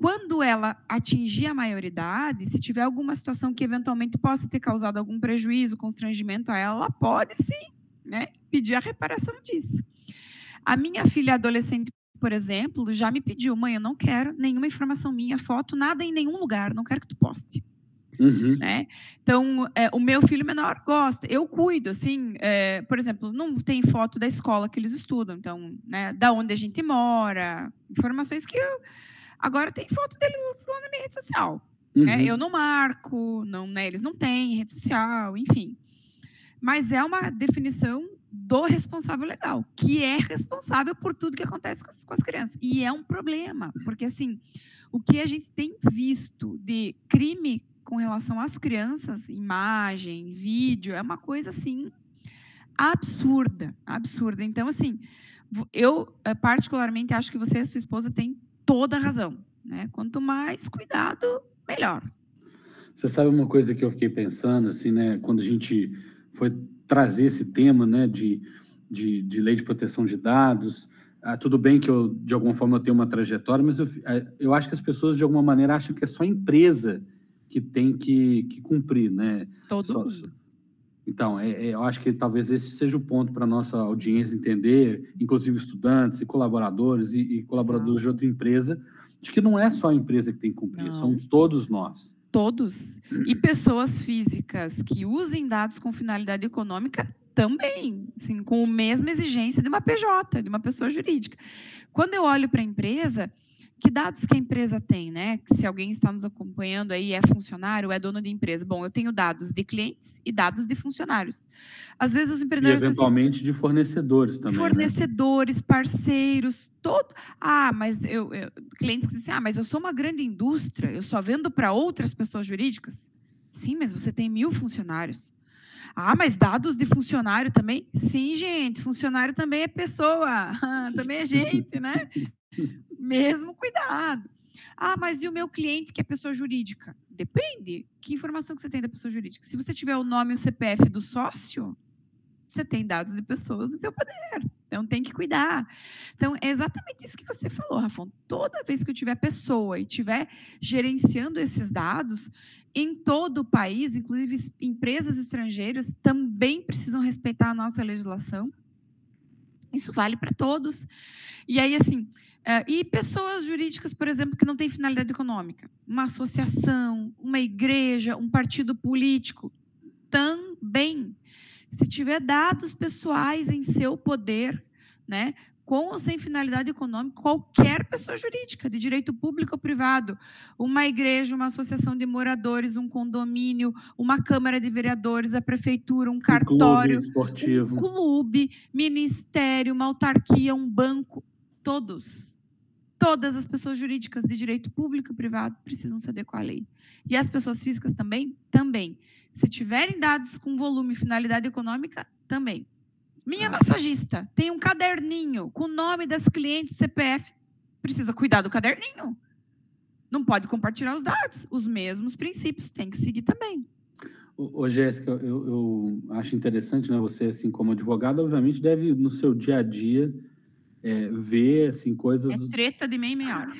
Speaker 2: Quando ela atingir a maioridade, se tiver alguma situação que eventualmente possa ter causado algum prejuízo, constrangimento a ela, ela pode sim né, pedir a reparação disso. A minha filha adolescente por exemplo, já me pediu, mãe, eu não quero nenhuma informação minha, foto, nada em nenhum lugar, não quero que tu poste. Uhum. Né? Então, é, o meu filho menor gosta, eu cuido, assim, é, por exemplo, não tem foto da escola que eles estudam, então, né, da onde a gente mora, informações que eu, agora tem foto deles lá na minha rede social. Né? Uhum. Né? Eu não marco, não, né, eles não têm rede social, enfim. Mas é uma definição do responsável legal, que é responsável por tudo que acontece com as, com as, crianças. E é um problema, porque assim, o que a gente tem visto de crime com relação às crianças, imagem, vídeo, é uma coisa assim absurda, absurda. Então assim, eu eh, particularmente acho que você e sua esposa têm toda a razão, né? Quanto mais cuidado, melhor.
Speaker 1: Você sabe uma coisa que eu fiquei pensando assim, né, quando a gente foi trazer esse tema né, de, de, de lei de proteção de dados. Ah, tudo bem que eu, de alguma forma, eu tenho uma trajetória, mas eu, ah, eu acho que as pessoas, de alguma maneira, acham que é só a empresa que tem que, que cumprir, né?
Speaker 2: Todo
Speaker 1: só,
Speaker 2: mundo.
Speaker 1: Então, é, é, eu acho que talvez esse seja o ponto para a nossa audiência entender, inclusive estudantes e colaboradores e, e colaboradores Exato. de outra empresa, de que não é só a empresa que tem que cumprir, não. somos todos nós
Speaker 2: todos. E pessoas físicas que usem dados com finalidade econômica também, assim, com a mesma exigência de uma PJ, de uma pessoa jurídica. Quando eu olho para a empresa, que dados que a empresa tem, né? Se alguém está nos acompanhando aí, é funcionário, é dono de empresa. Bom, eu tenho dados de clientes e dados de funcionários. Às vezes os empreendedores...
Speaker 1: E eventualmente assim, de fornecedores também.
Speaker 2: Né? Fornecedores, né? parceiros, todo... Ah, mas eu, eu... Clientes que dizem, ah, mas eu sou uma grande indústria, eu só vendo para outras pessoas jurídicas. Sim, mas você tem mil funcionários. Ah, mas dados de funcionário também? Sim, gente, funcionário também é pessoa, também é gente, né? mesmo cuidado. Ah, mas e o meu cliente que é pessoa jurídica? Depende. Que informação que você tem da pessoa jurídica? Se você tiver o nome e o CPF do sócio, você tem dados de pessoas no seu poder. Então tem que cuidar. Então é exatamente isso que você falou, Rafão. Toda vez que eu tiver pessoa e estiver gerenciando esses dados em todo o país, inclusive empresas estrangeiras também precisam respeitar a nossa legislação. Isso vale para todos. E aí assim, e pessoas jurídicas, por exemplo, que não têm finalidade econômica, uma associação, uma igreja, um partido político, também. Se tiver dados pessoais em seu poder, né, com ou sem finalidade econômica, qualquer pessoa jurídica, de direito público ou privado, uma igreja, uma associação de moradores, um condomínio, uma câmara de vereadores, a prefeitura, um cartório, um
Speaker 1: clube, esportivo.
Speaker 2: um clube ministério, uma autarquia, um banco, todos todas as pessoas jurídicas de direito público e privado precisam se adequar à lei. E as pessoas físicas também? Também. Se tiverem dados com volume e finalidade econômica, também. Minha massagista tem um caderninho com o nome das clientes CPF. Precisa cuidar do caderninho. Não pode compartilhar os dados. Os mesmos princípios tem que seguir também.
Speaker 1: Ô, Jéssica, eu, eu acho interessante, né? Você, assim, como advogada, obviamente deve, no seu dia a dia, é, ver assim, coisas.
Speaker 2: É treta de meia e meia hora.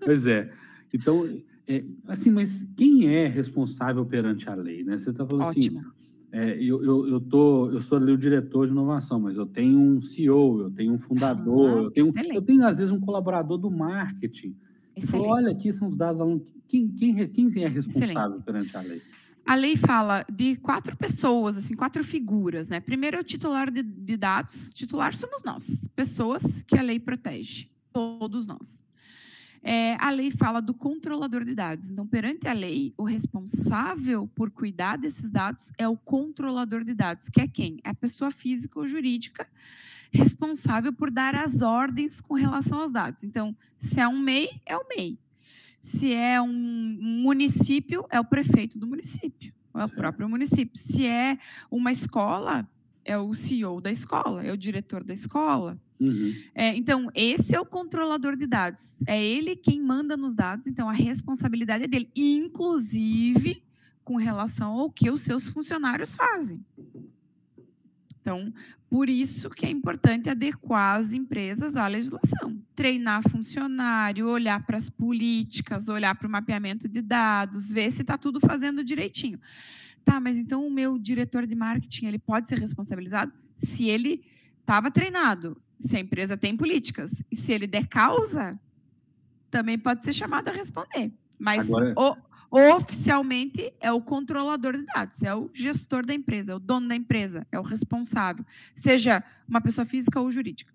Speaker 1: pois é. Então, é, assim, mas quem é responsável perante a lei, né? Você está falando assim, Ótimo. assim, é, eu, eu, eu, tô, eu sou ali o diretor de inovação, mas eu tenho um CEO, eu tenho um fundador, ah, eu, tenho, eu tenho, às vezes, um colaborador do marketing. Falou, olha, aqui são os dados Quem, quem, quem é responsável excelente. perante a lei?
Speaker 2: A lei fala de quatro pessoas, assim, quatro figuras, né? Primeiro é o titular de, de dados. Titular somos nós, pessoas que a lei protege, todos nós é, a lei fala do controlador de dados. Então, perante a lei, o responsável por cuidar desses dados é o controlador de dados, que é quem? É a pessoa física ou jurídica responsável por dar as ordens com relação aos dados. Então, se é um MEI, é o MEI. Se é um município, é o prefeito do município, é o próprio município. Se é uma escola, é o CEO da escola, é o diretor da escola. Uhum. É, então, esse é o controlador de dados. É ele quem manda nos dados, então a responsabilidade é dele, inclusive com relação ao que os seus funcionários fazem. Então, por isso que é importante adequar as empresas à legislação. Treinar funcionário, olhar para as políticas, olhar para o mapeamento de dados, ver se está tudo fazendo direitinho. Tá, mas então o meu diretor de marketing ele pode ser responsabilizado se ele estava treinado, se a empresa tem políticas. E se ele der causa, também pode ser chamado a responder. Mas Agora... o, oficialmente é o controlador de dados, é o gestor da empresa, é o dono da empresa, é o responsável, seja uma pessoa física ou jurídica.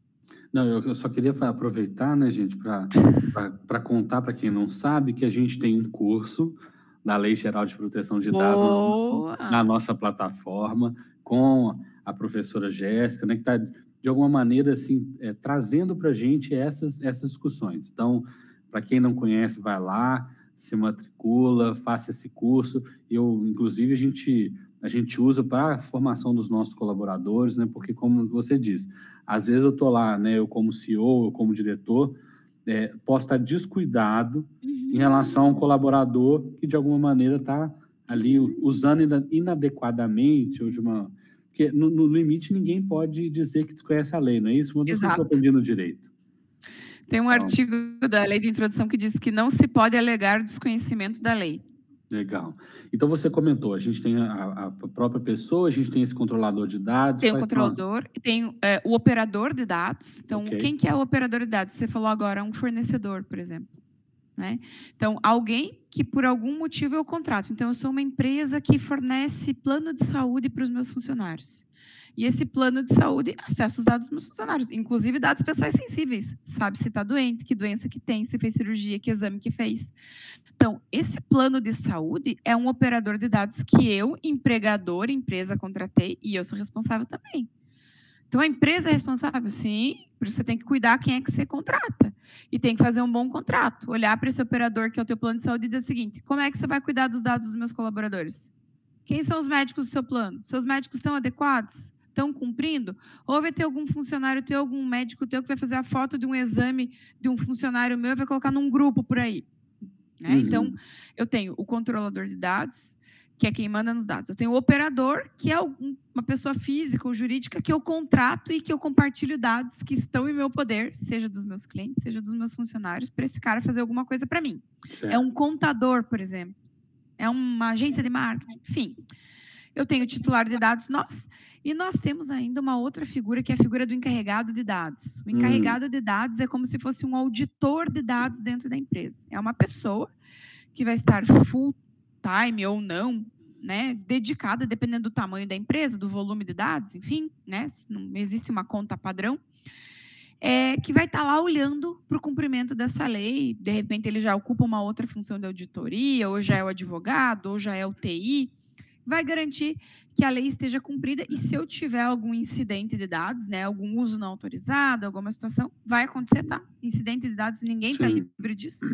Speaker 1: Não, eu só queria aproveitar, né, gente, para contar para quem não sabe que a gente tem um curso da Lei Geral de Proteção de Dados na, na, nossa plataforma, com a professora Jéssica, né, que está, de alguma maneira, assim, é, trazendo para a gente essas, essas discussões. Então, para quem não conhece, vai lá, se matricula, faça esse curso. Eu, inclusive, a gente, a gente usa para a formação dos nossos colaboradores, né, porque, como você diz, às vezes eu estou lá, né, eu como CEO, eu como diretor, é, posso estar descuidado uhum. em relação a um colaborador que, de alguma maneira, está ali usando inadequadamente ou de uma... Porque, no, no, limite, ninguém pode dizer que desconhece a lei, não é isso? Quando eu estou aprendendo direito.
Speaker 2: Tem um artigo da lei de introdução que diz que não se pode alegar desconhecimento da lei.
Speaker 1: Legal. Então você comentou, a gente tem a, a, própria pessoa, a gente tem esse controlador de dados.
Speaker 2: Tem o controlador e tem é, o operador de dados. Então, okay. quem que é o operador de dados? Você falou agora um fornecedor, por exemplo. Né? Então, alguém que por algum motivo eu contrato. Então, eu sou uma empresa que fornece plano de saúde para os meus funcionários. E esse plano de saúde acessa os dados dos meus funcionários, inclusive dados pessoais sensíveis. Sabe se está doente, que doença que tem, se fez cirurgia, que exame que fez. Então, esse plano de saúde é um operador de dados que eu, empregador, empresa, contratei e eu sou responsável também. Então, a empresa é responsável? Sim, por isso você tem que cuidar quem é que você contrata. E tem que fazer um bom contrato. Olhar para esse operador que é o teu plano de saúde e dizer o seguinte, como é que você vai cuidar dos dados dos meus colaboradores? Quem são os médicos do seu plano? Seus médicos estão adequados? Estão cumprindo? Ou vai ter algum funcionário teu, algum médico teu que vai fazer a foto de um exame de um funcionário meu e vai colocar num grupo por aí? Né? Uhum. Então, eu tenho o controlador de dados, que é quem manda nos dados. Eu tenho o operador, que é uma pessoa física ou jurídica que eu contrato e que eu compartilho dados que estão em meu poder, seja dos meus clientes, seja dos meus funcionários, para esse cara fazer alguma coisa para mim. Certo. É um contador, por exemplo. É uma agência de marketing, enfim. Eu tenho o titular de dados, nós, e nós temos ainda uma outra figura, que é a figura do encarregado de dados. O encarregado hum. de dados é como se fosse um auditor de dados dentro da empresa. É uma pessoa que vai estar full time ou não, né, dedicada, dependendo do tamanho da empresa, do volume de dados, enfim, né, não existe uma conta padrão, é, que vai estar lá olhando para o cumprimento dessa lei. De repente, ele já ocupa uma outra função de auditoria, ou já é o advogado, ou já é o TI vai garantir que a lei esteja cumprida e se eu tiver algum incidente de dados, né, algum uso não autorizado, alguma situação, vai acontecer, tá? Incidente de dados, ninguém está livre disso.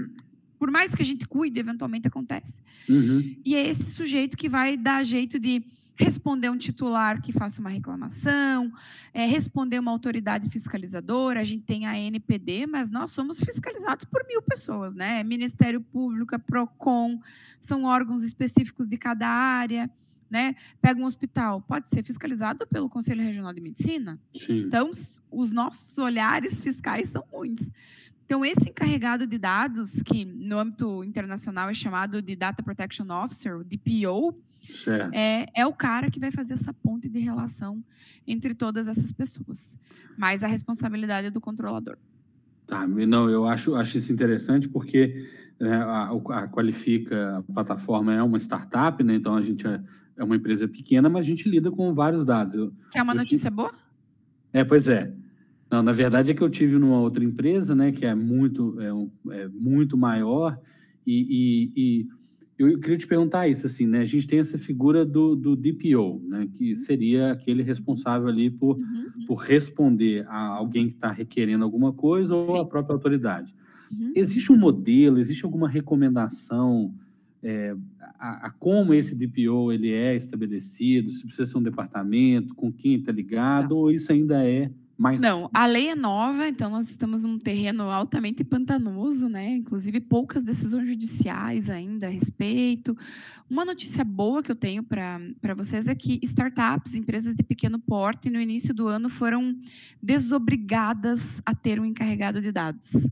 Speaker 2: Por mais que a gente cuide, eventualmente acontece. Uhum. E é esse sujeito que vai dar jeito de responder um titular que faça uma reclamação, é, responder uma autoridade fiscalizadora. A gente tem a NPD, mas nós somos fiscalizados por mil pessoas, né? Ministério Público, PROCON, são órgãos específicos de cada área. Né? Pega um hospital, pode ser fiscalizado pelo Conselho Regional de Medicina. Sim. Então, os nossos olhares fiscais são muitos. Então, esse encarregado de dados, que no âmbito internacional é chamado de Data Protection Officer, DPO, é, é o cara que vai fazer essa ponte de relação entre todas essas pessoas. Mas a responsabilidade é do controlador.
Speaker 1: Tá, não, eu acho, acho isso interessante porque é, a, a, Qualifica, a plataforma é uma startup, né? Então a gente é, é uma empresa pequena, mas a gente lida com vários dados. Eu,
Speaker 2: Quer uma notícia boa?
Speaker 1: É, pois é. Não, na verdade é que eu tive numa outra empresa, né, que é muito, é, um, é muito maior e, e, e, eu queria te perguntar isso, assim, né, a gente tem essa figura do, do DPO, né, que seria aquele responsável ali por, uhum. por responder a alguém que está requerendo alguma coisa ou Sim. a própria autoridade. Uhum. Existe um modelo, existe alguma recomendação é, a, a, como esse DPO ele é estabelecido, se precisa ser um departamento, com quem está ligado, Não. ou isso ainda é mais...
Speaker 2: Não, a lei é nova, então nós estamos num terreno altamente pantanoso, né? Inclusive poucas decisões judiciais ainda a respeito. Uma notícia boa que eu tenho para vocês é que startups, empresas de pequeno porte, no início do ano foram desobrigadas a ter um encarregado de dados.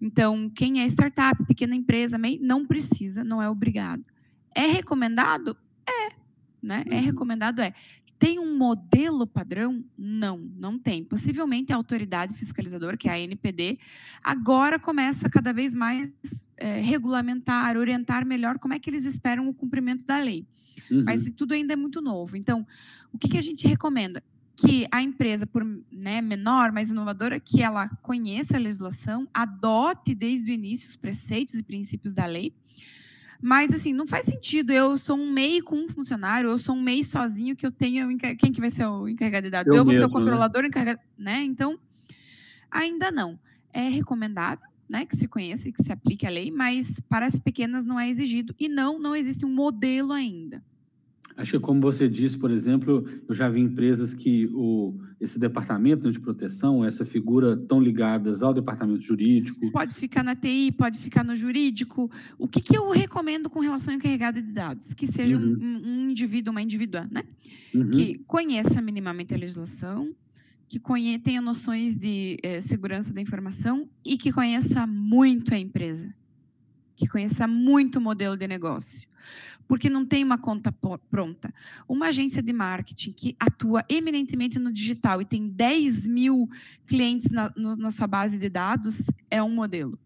Speaker 2: Então, quem é startup, pequena empresa, não precisa, não é obrigado. É recomendado? É. Né? É uhum. recomendado, é. Tem um modelo padrão? Não, não tem. Possivelmente a autoridade fiscalizadora, que é a NPD, agora começa cada vez mais é, regulamentar, orientar melhor como é que eles esperam o cumprimento da lei. Uhum. Mas tudo ainda é muito novo. Então, o que, que a gente recomenda? que a empresa, por né, menor, mais inovadora, que ela conheça a legislação, adote desde o início os preceitos e princípios da lei. Mas, assim, não faz sentido. Eu sou um MEI com um funcionário, eu sou um MEI sozinho que eu tenho. Quem que vai ser o encarregado de dados? Eu, eu vou ser o né? controlador né? encarregado, né? Então, ainda não. É recomendável, né, que se conheça e que se aplique a lei, mas para as pequenas não é exigido. E não, não existe um modelo ainda.
Speaker 1: Acho que, como você disse, por exemplo, eu já vi empresas que o, esse departamento de proteção, essa figura tão ligadas ao departamento jurídico.
Speaker 2: Pode ficar na TI, pode ficar no jurídico. O que, que eu recomendo com relação ao encarregado de dados? Que seja uhum. um, um, indivíduo, uma indivídua, né? Uhum. Que conheça minimamente a legislação, que conhe, tenha noções de eh, segurança da informação e que conheça muito a empresa, que conheça muito o modelo de negócio porque não tem uma conta pronta. Uma agência de marketing que atua eminentemente no digital e tem 10 mil clientes na, no, na sua base de dados é um modelo.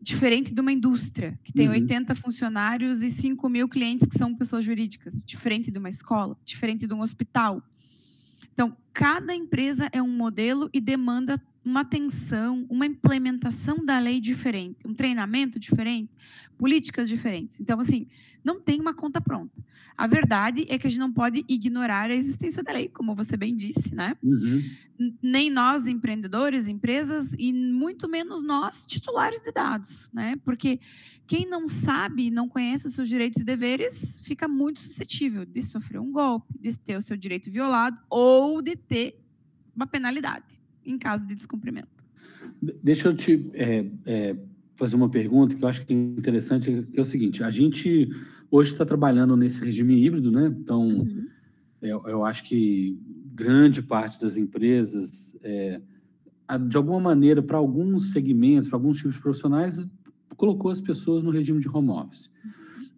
Speaker 2: Diferente de uma indústria, que tem uhum. 80 funcionários e 5 mil clientes que são pessoas jurídicas. Diferente de uma escola, diferente de um hospital. Então, cada empresa é um modelo e demanda uma atenção, uma implementação da lei diferente, um treinamento diferente, políticas diferentes. Então, assim, não tem uma conta pronta. A verdade é que a gente não pode ignorar a existência da lei, como você bem disse, né? Uhum. Nem nós, empreendedores, empresas, e muito menos nós, titulares de dados, né? Porque quem não sabe, não conhece os seus direitos e deveres, fica muito suscetível de sofrer um golpe, de ter o seu direito violado ou de ter uma penalidade em caso de descumprimento.
Speaker 1: Deixa eu te é, é, fazer uma pergunta que eu acho que é interessante, que é o seguinte: a gente hoje está trabalhando nesse regime híbrido, né? Então, uhum. eu, eu, acho que grande parte das empresas, é, de alguma maneira, para alguns segmentos, para alguns tipos de profissionais, colocou as pessoas no regime de home office.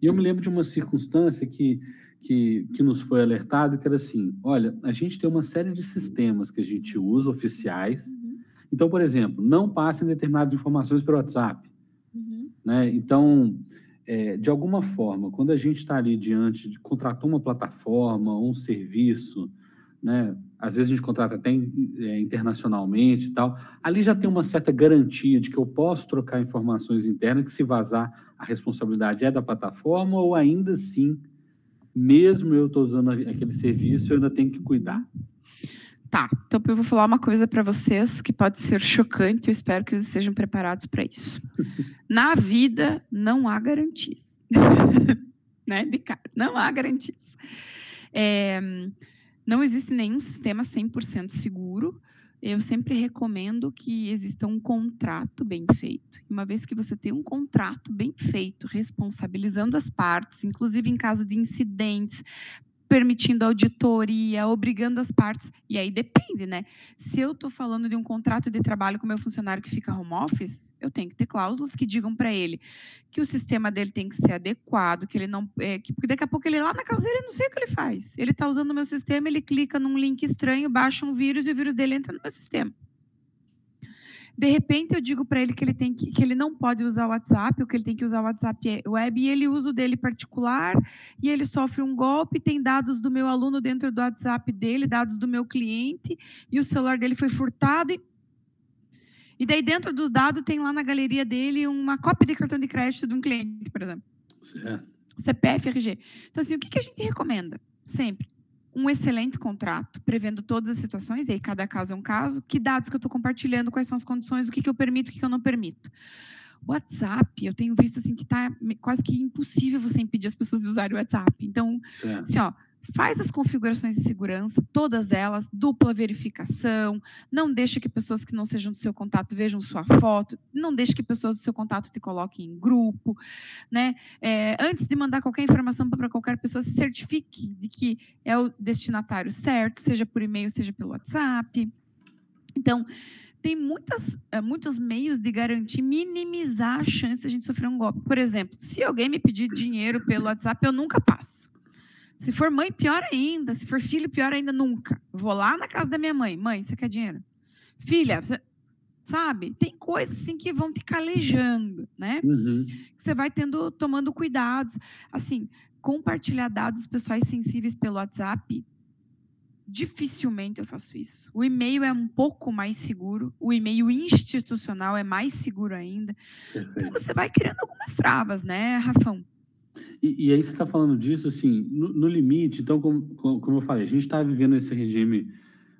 Speaker 1: E eu me lembro de uma circunstância que que, que nos foi alertado, que era assim, olha, a gente tem uma série de sistemas que a gente usa, oficiais. Uhum. Então, por exemplo, não passem determinadas informações pelo WhatsApp. Uhum. Né? Então, é, de alguma forma, quando a gente está ali diante de contratar uma plataforma, um serviço, né? às vezes a gente contrata até é, internacionalmente e tal, ali já tem uma certa garantia de que eu posso trocar informações internas, que se vazar, a responsabilidade é da plataforma, ou ainda assim mesmo eu estou usando aquele serviço, eu ainda tenho que cuidar.
Speaker 2: Tá, então eu vou falar uma coisa para vocês que pode ser chocante, eu espero que vocês estejam preparados para isso. Na vida, não há garantias. né, de cara, não há garantias. É, não existe nenhum sistema 100% seguro, eu sempre recomendo que exista um contrato bem feito. Uma vez que você tem um contrato bem feito, responsabilizando as partes, inclusive em caso de incidentes, permitindo auditoria, obrigando as partes. E aí depende, né? Se eu estou falando de um contrato de trabalho com meu funcionário que fica home office, eu tenho que ter cláusulas que digam para ele que o sistema dele tem que ser adequado, que ele não. É, que, porque daqui a pouco ele lá na casa dele não sei o que ele faz. Ele está usando o meu sistema, ele clica num link estranho, baixa um vírus e o vírus dele entra no meu sistema. De repente eu digo para ele que ele tem que, que ele não pode usar o WhatsApp, ou que ele tem que usar o WhatsApp web, e ele usa o dele particular, e ele sofre um golpe, tem dados do meu aluno dentro do WhatsApp dele, dados do meu cliente, e o celular dele foi furtado. E, e daí dentro dos dados tem lá na galeria dele uma cópia de cartão de crédito de um cliente, por exemplo. Certo. CPF, RG. Então assim, o que, que a gente recomenda? Sempre um excelente contrato, prevendo todas as situações, e aí cada caso é um caso, que dados que eu estou compartilhando, quais são as condições, o que, que eu permito, o que, que eu não permito. WhatsApp, eu tenho visto assim que está quase que impossível você impedir as pessoas de usarem o WhatsApp. Então, certo. assim, ó, faz as configurações de segurança, todas elas, dupla verificação, não deixa que pessoas que não sejam do seu contato vejam sua foto, não deixa que pessoas do seu contato te coloquem em grupo, né? É, antes de mandar qualquer informação para qualquer pessoa, se certifique de que é o destinatário certo, seja por e-mail, seja pelo WhatsApp. Então, tem muitas, é, muitos meios de garantir, minimizar a chance de a gente sofrer um golpe. Por exemplo, se alguém me pedir dinheiro pelo WhatsApp, eu nunca passo. Se for mãe, pior ainda. Se for filho, pior ainda, nunca. Vou lá na casa da minha mãe. Mãe, você quer dinheiro? Filha, você... sabe? Tem coisas assim que vão te calejando, né? Uhum. Você vai tendo, tomando cuidados. Assim, compartilhar dados pessoais sensíveis pelo WhatsApp, dificilmente eu faço isso. O e-mail é um pouco mais seguro, o e-mail institucional é mais seguro ainda. Perfeito. Então você vai criando algumas travas, né, Rafão?
Speaker 1: E, e aí você está falando disso, assim, no, no limite, então, como, como eu falei, a gente está vivendo esse regime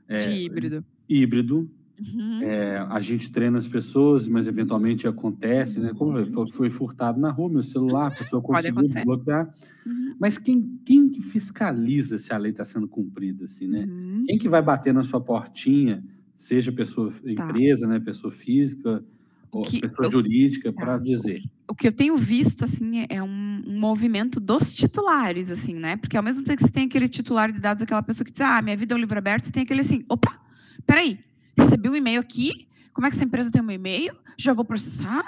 Speaker 2: é, de híbrido.
Speaker 1: híbrido uhum. é, a gente treina as pessoas, mas eventualmente acontece, né? Como foi, foi furtado na rua, meu celular, a pessoa conseguiu desbloquear. Uhum. Mas quem, quem que fiscaliza se a lei está sendo cumprida, assim, né? Uhum. Quem que vai bater na sua portinha, seja pessoa, tá. empresa, tá. né, pessoa física, que, pessoa eu, jurídica, para tá. dizer?
Speaker 2: O que eu tenho visto, assim, é um um movimento dos titulares, assim, né? Porque ao mesmo tempo que você tem aquele titular de dados, aquela pessoa que diz, ah, minha vida é um livro aberto, você tem aquele assim, opa, peraí, recebi um e-mail aqui, como é que essa empresa tem um e-mail? Já vou processar?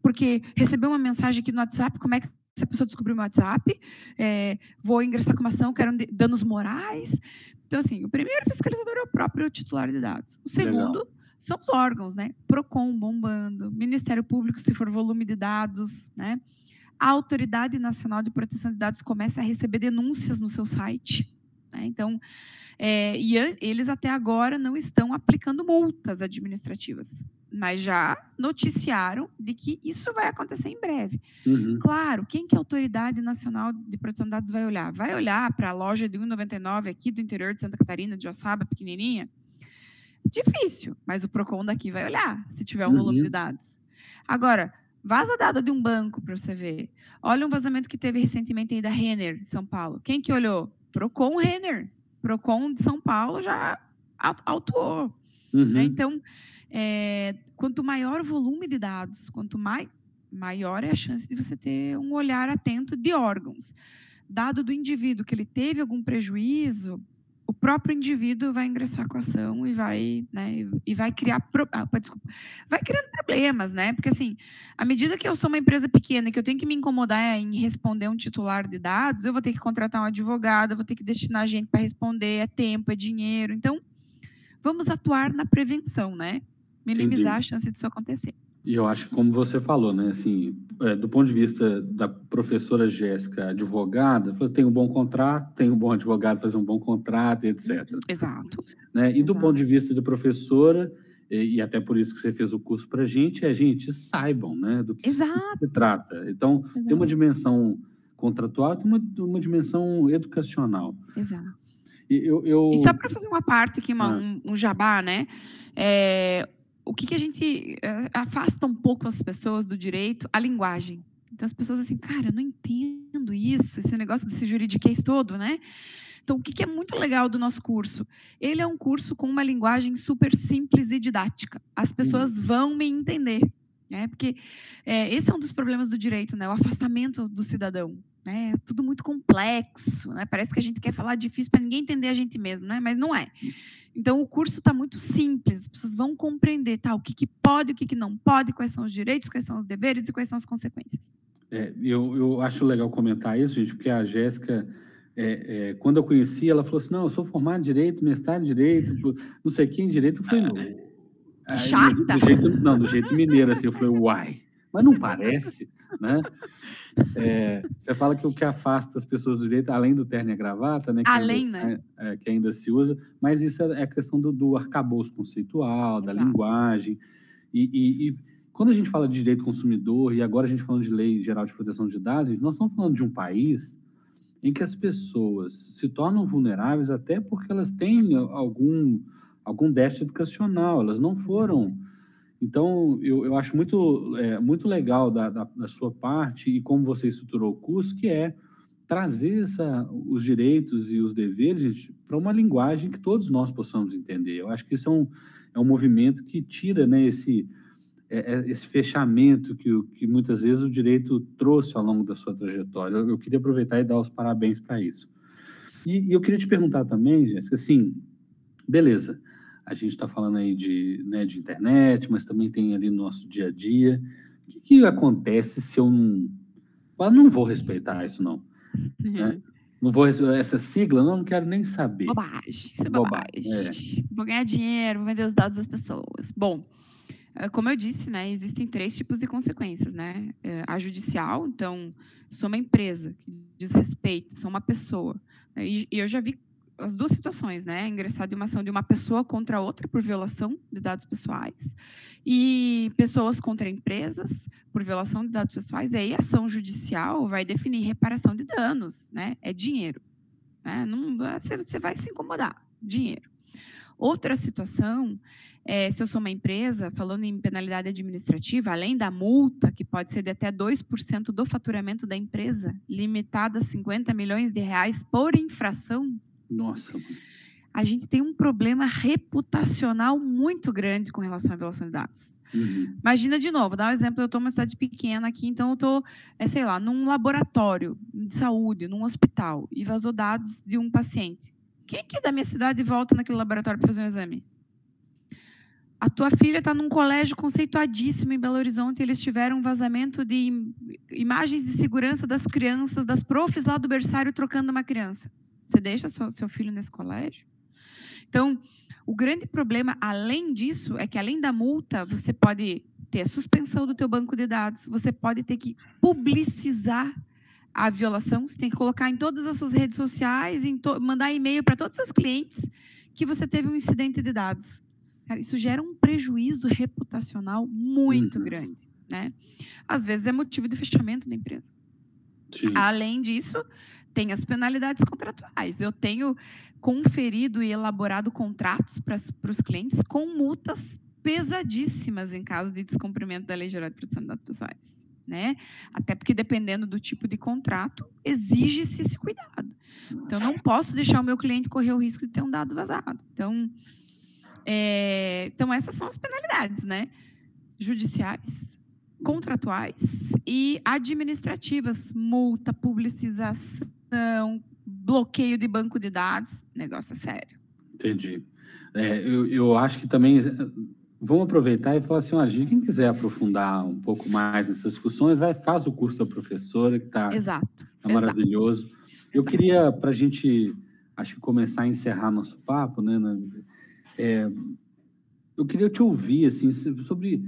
Speaker 2: Porque recebeu uma mensagem aqui no WhatsApp, como é que essa pessoa descobriu meu WhatsApp? É, vou ingressar com uma ação, quero danos morais. Então, assim, o primeiro fiscalizador é o próprio titular de dados. O segundo Legal. São os órgãos, né? PROCON bombando, Ministério Público, se for volume de dados, né? a Autoridade Nacional de Proteção de Dados começa a receber denúncias no seu site. Né? Então, é, e eles até agora não estão aplicando multas administrativas, mas já noticiaram de que isso vai acontecer em breve. Uhum. Claro, quem que a Autoridade Nacional de Proteção de Dados vai olhar? Vai olhar para a loja de 1,99 aqui do interior de Santa Catarina, de Joaçaba, pequenininha? Difícil, mas o PROCON daqui vai olhar, se tiver um uhum. volume de dados. Agora, Vaza dado de um banco para você ver. Olha um vazamento que teve recentemente aí da Renner, de São Paulo. Quem que olhou? Procon Renner. Procon de São Paulo já autuou. Uhum. Né? Então, é, quanto maior o volume de dados, quanto mais, maior é a chance de você ter um olhar atento de órgãos. Dado do indivíduo que ele teve algum prejuízo, o próprio indivíduo vai ingressar com a ação e vai, né, e vai criar, pro, ah, desculpa, vai criando problemas, né? Porque assim, à medida que eu sou uma empresa pequena e que eu tenho que me incomodar em responder um titular de dados, eu vou ter que contratar um advogado, eu vou ter que destinar gente para responder, é tempo, é dinheiro. Então, vamos atuar na prevenção, né? Minimizar Entendi. a chance disso acontecer.
Speaker 1: E eu acho que, como você falou, né, assim, é, do ponto de vista da professora Jéssica, advogada, tem um bom contrato, tem um bom advogado fazer um bom contrato, etc.
Speaker 2: Exato.
Speaker 1: Né? E
Speaker 2: do
Speaker 1: Exato. ponto de vista de professora, e, e, até por isso que você fez o curso para a gente, é, gente, saibam né, do que Exato. se trata. Então, Exato. tem uma dimensão contratual e uma, uma dimensão educacional.
Speaker 2: Exato. E, eu, eu... e só para fazer uma parte aqui, uma, ah. um, um jabá, né? É, o que, que a gente eh, afasta um pouco as pessoas do direito? A linguagem. Então, as pessoas assim, cara, eu não entendo isso, esse negócio desse juridiquês todo, né? Então, o que, que é muito legal do nosso curso? Ele é um curso com uma linguagem super simples e didática. As pessoas uhum. vão me entender. Né? Porque é, esse é um dos problemas do direito, né? o afastamento do cidadão. Né? É tudo muito complexo, né? Parece que a gente quer falar difícil para ninguém entender a gente mesmo, né? Mas não é. Então o curso está muito simples, as pessoas vão compreender, tá? O que, que pode, o que, que não pode, quais são os direitos, quais são os deveres e quais são as consequências.
Speaker 1: É, eu, eu acho legal comentar isso, gente, porque a Jéssica, é, é, quando eu conheci, ela falou assim: não, eu sou formado em direito, mestrado em direito, não sei quem em direito. Eu falei, não.
Speaker 2: Que chata!
Speaker 1: Do jeito, não, do jeito mineiro, assim, eu falei, uai, mas não parece, né? É, você fala que o que afasta as pessoas do direito, além do terno e a gravata, né? Que
Speaker 2: além,
Speaker 1: ainda,
Speaker 2: né?
Speaker 1: É, é, que ainda se usa, mas isso é a questão do, do arcabouço conceitual, Exato. da linguagem. E, e, e, quando a gente fala de direito consumidor, e agora a gente falando de lei geral de proteção de dados, nós estamos falando de um país em que as pessoas se tornam vulneráveis até porque elas têm algum, algum déficit educacional, elas não foram então, eu, eu acho muito, é, muito legal da, da, da, sua parte e como você estruturou o curso, que é trazer essa, os direitos e os deveres para uma linguagem que todos nós possamos entender. Eu acho que isso é um, é um movimento que tira né, esse, é, é esse fechamento que, que muitas vezes o direito trouxe ao longo da sua trajetória. Eu, eu queria aproveitar e dar os parabéns para isso. E, e eu queria te perguntar também, Jéssica, assim, beleza, a gente está falando aí de, né, de internet, mas também tem ali no nosso dia a dia. O que, que acontece se eu não. Eu não vou respeitar isso, não. Né? Não vou essa sigla, não, não quero nem saber.
Speaker 2: Bobagem, isso é bobagem. bobagem. É. Vou ganhar dinheiro, vou vender os dados das pessoas. Bom, eh, como eu disse, né, existem três tipos de consequências, né? Eh, a judicial, então, sou uma empresa que diz respeito, sou uma pessoa. Né? E eu já vi as duas situações, né? Ingressar de uma ação de uma pessoa contra outra por violação de dados pessoais e pessoas contra empresas por violação de dados pessoais. E aí a ação judicial vai definir reparação de danos, né? É dinheiro, né? Não, você vai se incomodar, dinheiro. Outra situação é, se eu sou uma empresa, falando em penalidade administrativa, além da multa, que pode ser de até 2% do faturamento da empresa, limitada a 50 milhões de reais por infração,
Speaker 1: nossa.
Speaker 2: A gente tem um problema reputacional muito grande com relação à violação de dados. Uhum. Imagina de novo, dá um exemplo, eu estou numa cidade pequena aqui, então eu estou, é, sei lá, num laboratório de saúde, num hospital, e vazou dados de um paciente. Quem que da minha cidade volta naquele laboratório para fazer um exame? A tua filha está num colégio conceituadíssimo em Belo Horizonte, e eles tiveram um vazamento de imagens de segurança das crianças, das profs lá do berçário trocando uma criança. Você deixa seu, filho nesse colégio? Então, o grande problema, além disso, é que além da multa, você pode ter a suspensão do teu banco de dados, você pode ter que publicizar a violação, você tem que colocar em todas as suas redes sociais, mandar e-mail para todos os seus clientes que você teve um incidente de dados. Cara, isso gera um prejuízo reputacional muito uhum. grande, né? Às vezes é motivo de fechamento da empresa. Sim. Além disso, tem as penalidades contratuais. Eu tenho conferido e elaborado contratos para os clientes com multas pesadíssimas em caso de descumprimento da Lei Geral de Proteção de Dados Pessoais. Né? Até porque, dependendo do tipo de contrato, exige-se esse cuidado. Então, não posso deixar o meu cliente correr o risco de ter um dado vazado. Então, é, então essas são as penalidades, né? Judiciais, contratuais e administrativas, multa, publicização, bloqueio de banco de dados, negócio é sério.
Speaker 1: Entendi. É, eu, eu acho que também vamos aproveitar e falar assim, ó, quem quiser aprofundar um pouco mais nessas discussões, vai faz o curso da professora que está tá maravilhoso. Exato. Eu queria para a gente, acho que começar a encerrar nosso papo, né? É, eu queria te ouvir assim sobre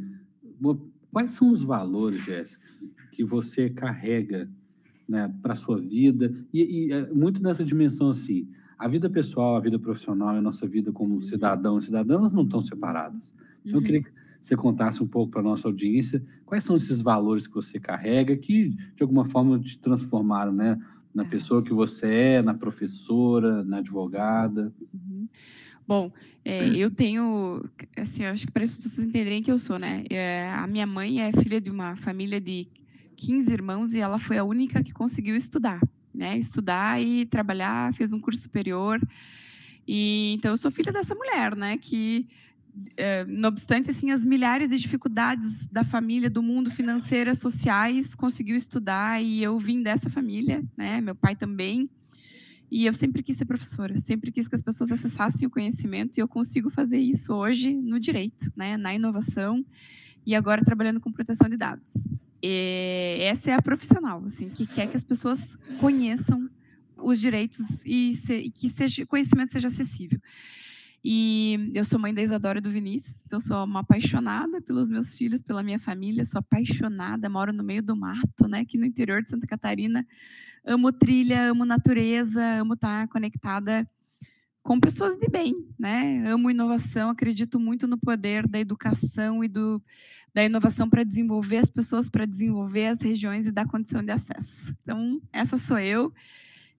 Speaker 1: quais são os valores, Jéssica, que você carrega né, para a sua vida, e, e, é muito nessa dimensão assim, a vida pessoal, a vida profissional e a nossa vida como cidadão e cidadãs não estão separadas. Então, eu queria uhum. que você contasse um pouco para a nossa audiência quais são esses valores que você carrega que, de alguma forma, te transformaram né, na é. pessoa que você é, na professora, na advogada.
Speaker 2: Uhum. Bom, é, eu tenho, assim, eu acho que para as pessoas entenderem que eu sou, né? É, a minha mãe é filha de uma família de 15 irmãos e ela foi a única que conseguiu estudar, né? Estudar e trabalhar, fez um curso superior. E então eu sou filha dessa mulher, né? Que é, não obstante assim as milhares de dificuldades da família, do mundo financeiras, sociais, conseguiu estudar e eu vim dessa família, né? Meu pai também. E eu sempre quis ser professora, sempre quis que as pessoas acessassem o conhecimento e eu consigo fazer isso hoje no direito, né, na inovação e agora trabalhando com proteção de dados. E essa é a profissional, assim, que quer que as pessoas conheçam os direitos e, se, e que seja, conhecimento seja acessível. E eu sou mãe da Isadora e do Vinícius, então sou uma apaixonada pelos meus filhos, pela minha família, sou apaixonada, moro no meio do mato, né, aqui no interior de Santa Catarina. Amo trilha, amo natureza, amo estar conectada com pessoas de bem, né? Amo inovação, acredito muito no poder da educação e do, da inovação para desenvolver as pessoas, para desenvolver as regiões e dar condição de acesso. Então, essa sou eu.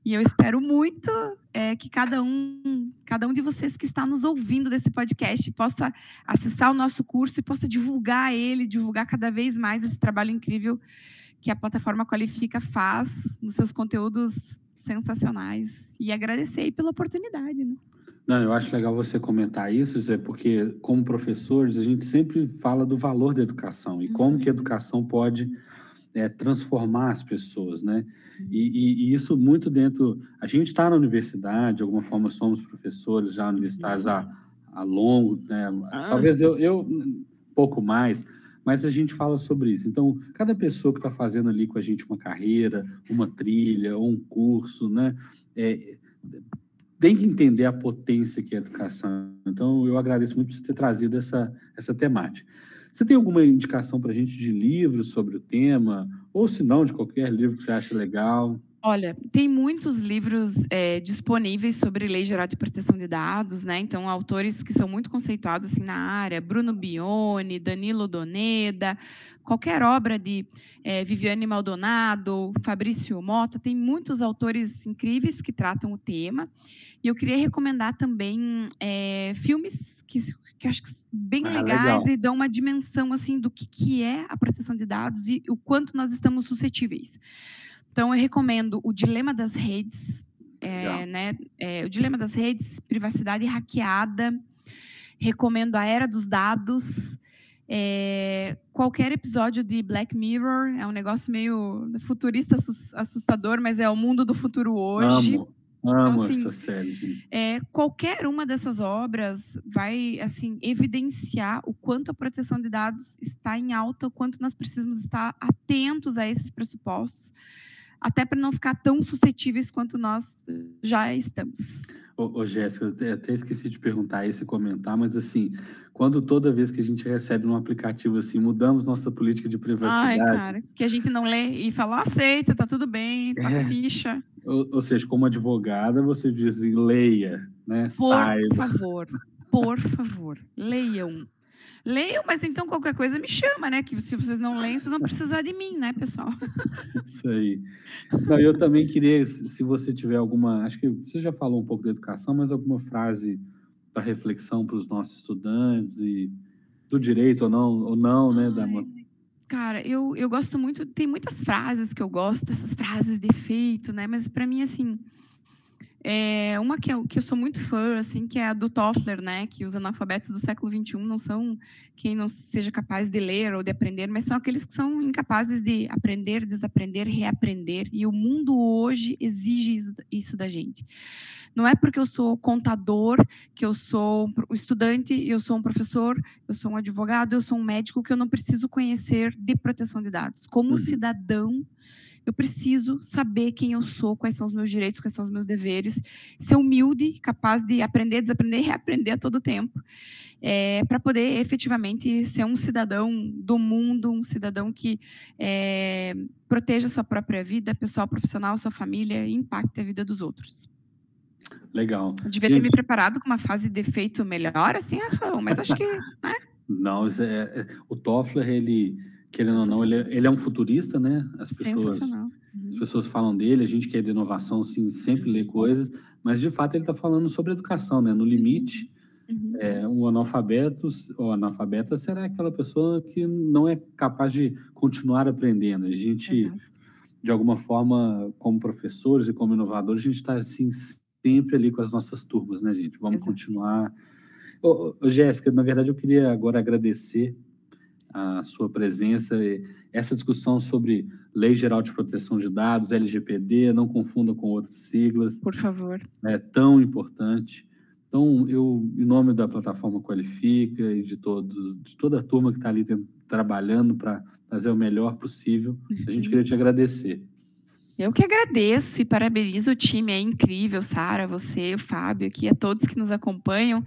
Speaker 2: E eu espero muito é, que cada um, cada um de vocês que está nos ouvindo desse podcast possa acessar o nosso curso e possa divulgar ele, divulgar cada vez mais esse trabalho incrível que a plataforma Qualifica faz nos seus conteúdos sensacionais. E agradecer pela oportunidade. Né?
Speaker 1: Não, eu acho legal você comentar isso, Zé, porque como professores a gente sempre fala do valor da educação e como que a uhum. educação pode é, transformar as pessoas, né? E, e, e, isso muito dentro. A gente está na universidade, de alguma forma somos professores já universitários há, há longo, né? Ah. Talvez eu, eu pouco mais, mas a gente fala sobre isso. Então, cada pessoa que está fazendo ali com a gente uma carreira, uma trilha ou um curso, né? É, tem que entender a potência que é a educação. Então, eu agradeço muito por você ter trazido essa, essa temática. Você tem alguma indicação para a gente de livros sobre o tema? Ou se não, de qualquer livro que você acha legal?
Speaker 2: Olha, tem muitos livros é, disponíveis sobre lei geral de proteção de dados, né? Então, autores que são muito conceituados assim na área, Bruno Bione, Danilo Doneda, qualquer obra de é, Viviane Maldonado, Fabrício Mota, tem muitos autores incríveis que tratam o tema. E eu queria recomendar também é, filmes que que eu acho que bem ah, legais legal. e dão uma dimensão assim do que, que é a proteção de dados e o quanto nós estamos suscetíveis. Então, eu recomendo o Dilema das Redes, é, né, é, o Dilema das Redes, Privacidade Hackeada, recomendo a Era dos Dados, é, qualquer episódio de Black Mirror, é um negócio meio futurista assustador, mas é o mundo do futuro hoje.
Speaker 1: Amo. Amo então, assim, essa série.
Speaker 2: É, qualquer uma dessas obras vai assim evidenciar o quanto a proteção de dados está em alta, o quanto nós precisamos estar atentos a esses pressupostos, até para não ficar tão suscetíveis quanto nós já estamos.
Speaker 1: Ô, ô Jéssica, eu até esqueci de perguntar esse comentar, mas assim, quando toda vez que a gente recebe um aplicativo assim, mudamos nossa política de privacidade. Ai, cara,
Speaker 2: que a gente não lê e fala, aceita, tá tudo bem, tá é. ficha.
Speaker 1: Ou, ou, seja, como advogada, você diz leia, né?
Speaker 2: Por Saiba. favor, por favor, leiam. Leiam, mas então qualquer coisa me chama, né? Que se vocês não leem, vocês vão precisar de mim, né, pessoal?
Speaker 1: Isso aí. Não, eu também queria, se você tiver alguma, acho que você já falou um pouco da educação, mas alguma frase para reflexão para os nossos estudantes e do direito ou não, ou não, né, da
Speaker 2: Cara, eu, eu gosto muito, tem muitas frases que eu gosto, essas frases de efeito, né? Mas para mim, assim, é uma que eu, que eu sou muito fã, assim, que é a do Toffler, né? Que os analfabetos do século XXI não são quem não seja capaz de ler ou de aprender, mas são aqueles que são incapazes de aprender, desaprender, reaprender. E o mundo hoje exige isso, isso da gente. Não é porque eu sou contador, que eu sou um estudante, eu sou um professor, eu sou um advogado, eu sou um médico, que eu não preciso conhecer de proteção de dados. Como uhum. cidadão, eu preciso saber quem eu sou, quais são os meus direitos, quais são os meus deveres, ser humilde, capaz de aprender, desaprender e reaprender a todo tempo, é, para poder efetivamente ser um cidadão do mundo, um cidadão que é, proteja a sua própria vida, pessoal, profissional, sua família e impacte a vida dos outros.
Speaker 1: Legal.
Speaker 2: Eu devia ter me preparado com uma fase de efeito melhor, assim, Rafael, mas acho que. Né?
Speaker 1: Não, é, é, o Toffler, ele, querendo ou não, ele, é, ele é um futurista, né? As pessoas, uhum. as pessoas falam dele, a gente que é de inovação, sim, sempre lê coisas, mas de fato ele está falando sobre educação, né? No limite, uhum. é, um analfabeto ou analfabeta será aquela pessoa que não é capaz de continuar aprendendo. A gente, uhum. de alguma forma, como professores e como inovadores, a gente está assim sempre ali com as nossas turmas, né, gente? Vamos Exato. continuar. Ô, ô, Jéssica, na verdade eu queria agora agradecer a sua presença. Essa discussão sobre Lei Geral de Proteção de Dados, LGPD, não confunda com outras siglas.
Speaker 2: Por favor.
Speaker 1: É tão importante. Então, eu, em nome da plataforma Qualifica e de todos, de toda a turma que está ali trabalhando para fazer o melhor possível, a gente uhum. queria te agradecer.
Speaker 2: Eu que agradeço e parabenizo o time, é incrível, Sara, você, o Fábio, aqui, a todos que nos acompanham.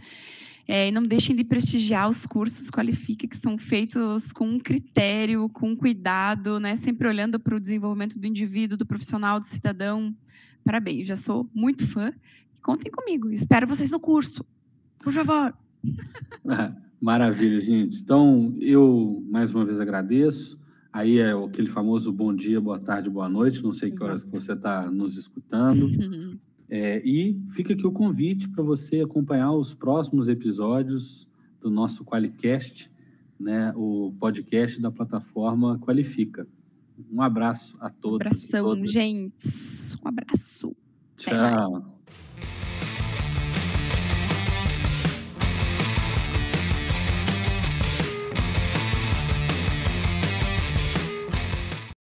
Speaker 2: É, e não deixem de prestigiar os cursos Qualifica, que são feitos com um critério, com cuidado, né? sempre olhando para o desenvolvimento do indivíduo, do profissional, do cidadão. Parabéns, já sou muito fã. Contem comigo, espero vocês no curso. Por favor.
Speaker 1: Maravilha, gente. Então, eu mais uma vez agradeço. Aí é aquele famoso bom dia, boa tarde, boa noite. Não sei que horas que você está nos escutando. É, e fica aqui o convite para você acompanhar os próximos episódios do nosso Qualicast, né, o podcast da plataforma Qualifica. Um abraço a todos.
Speaker 2: Um abração, gente. Um abraço.
Speaker 1: Tchau.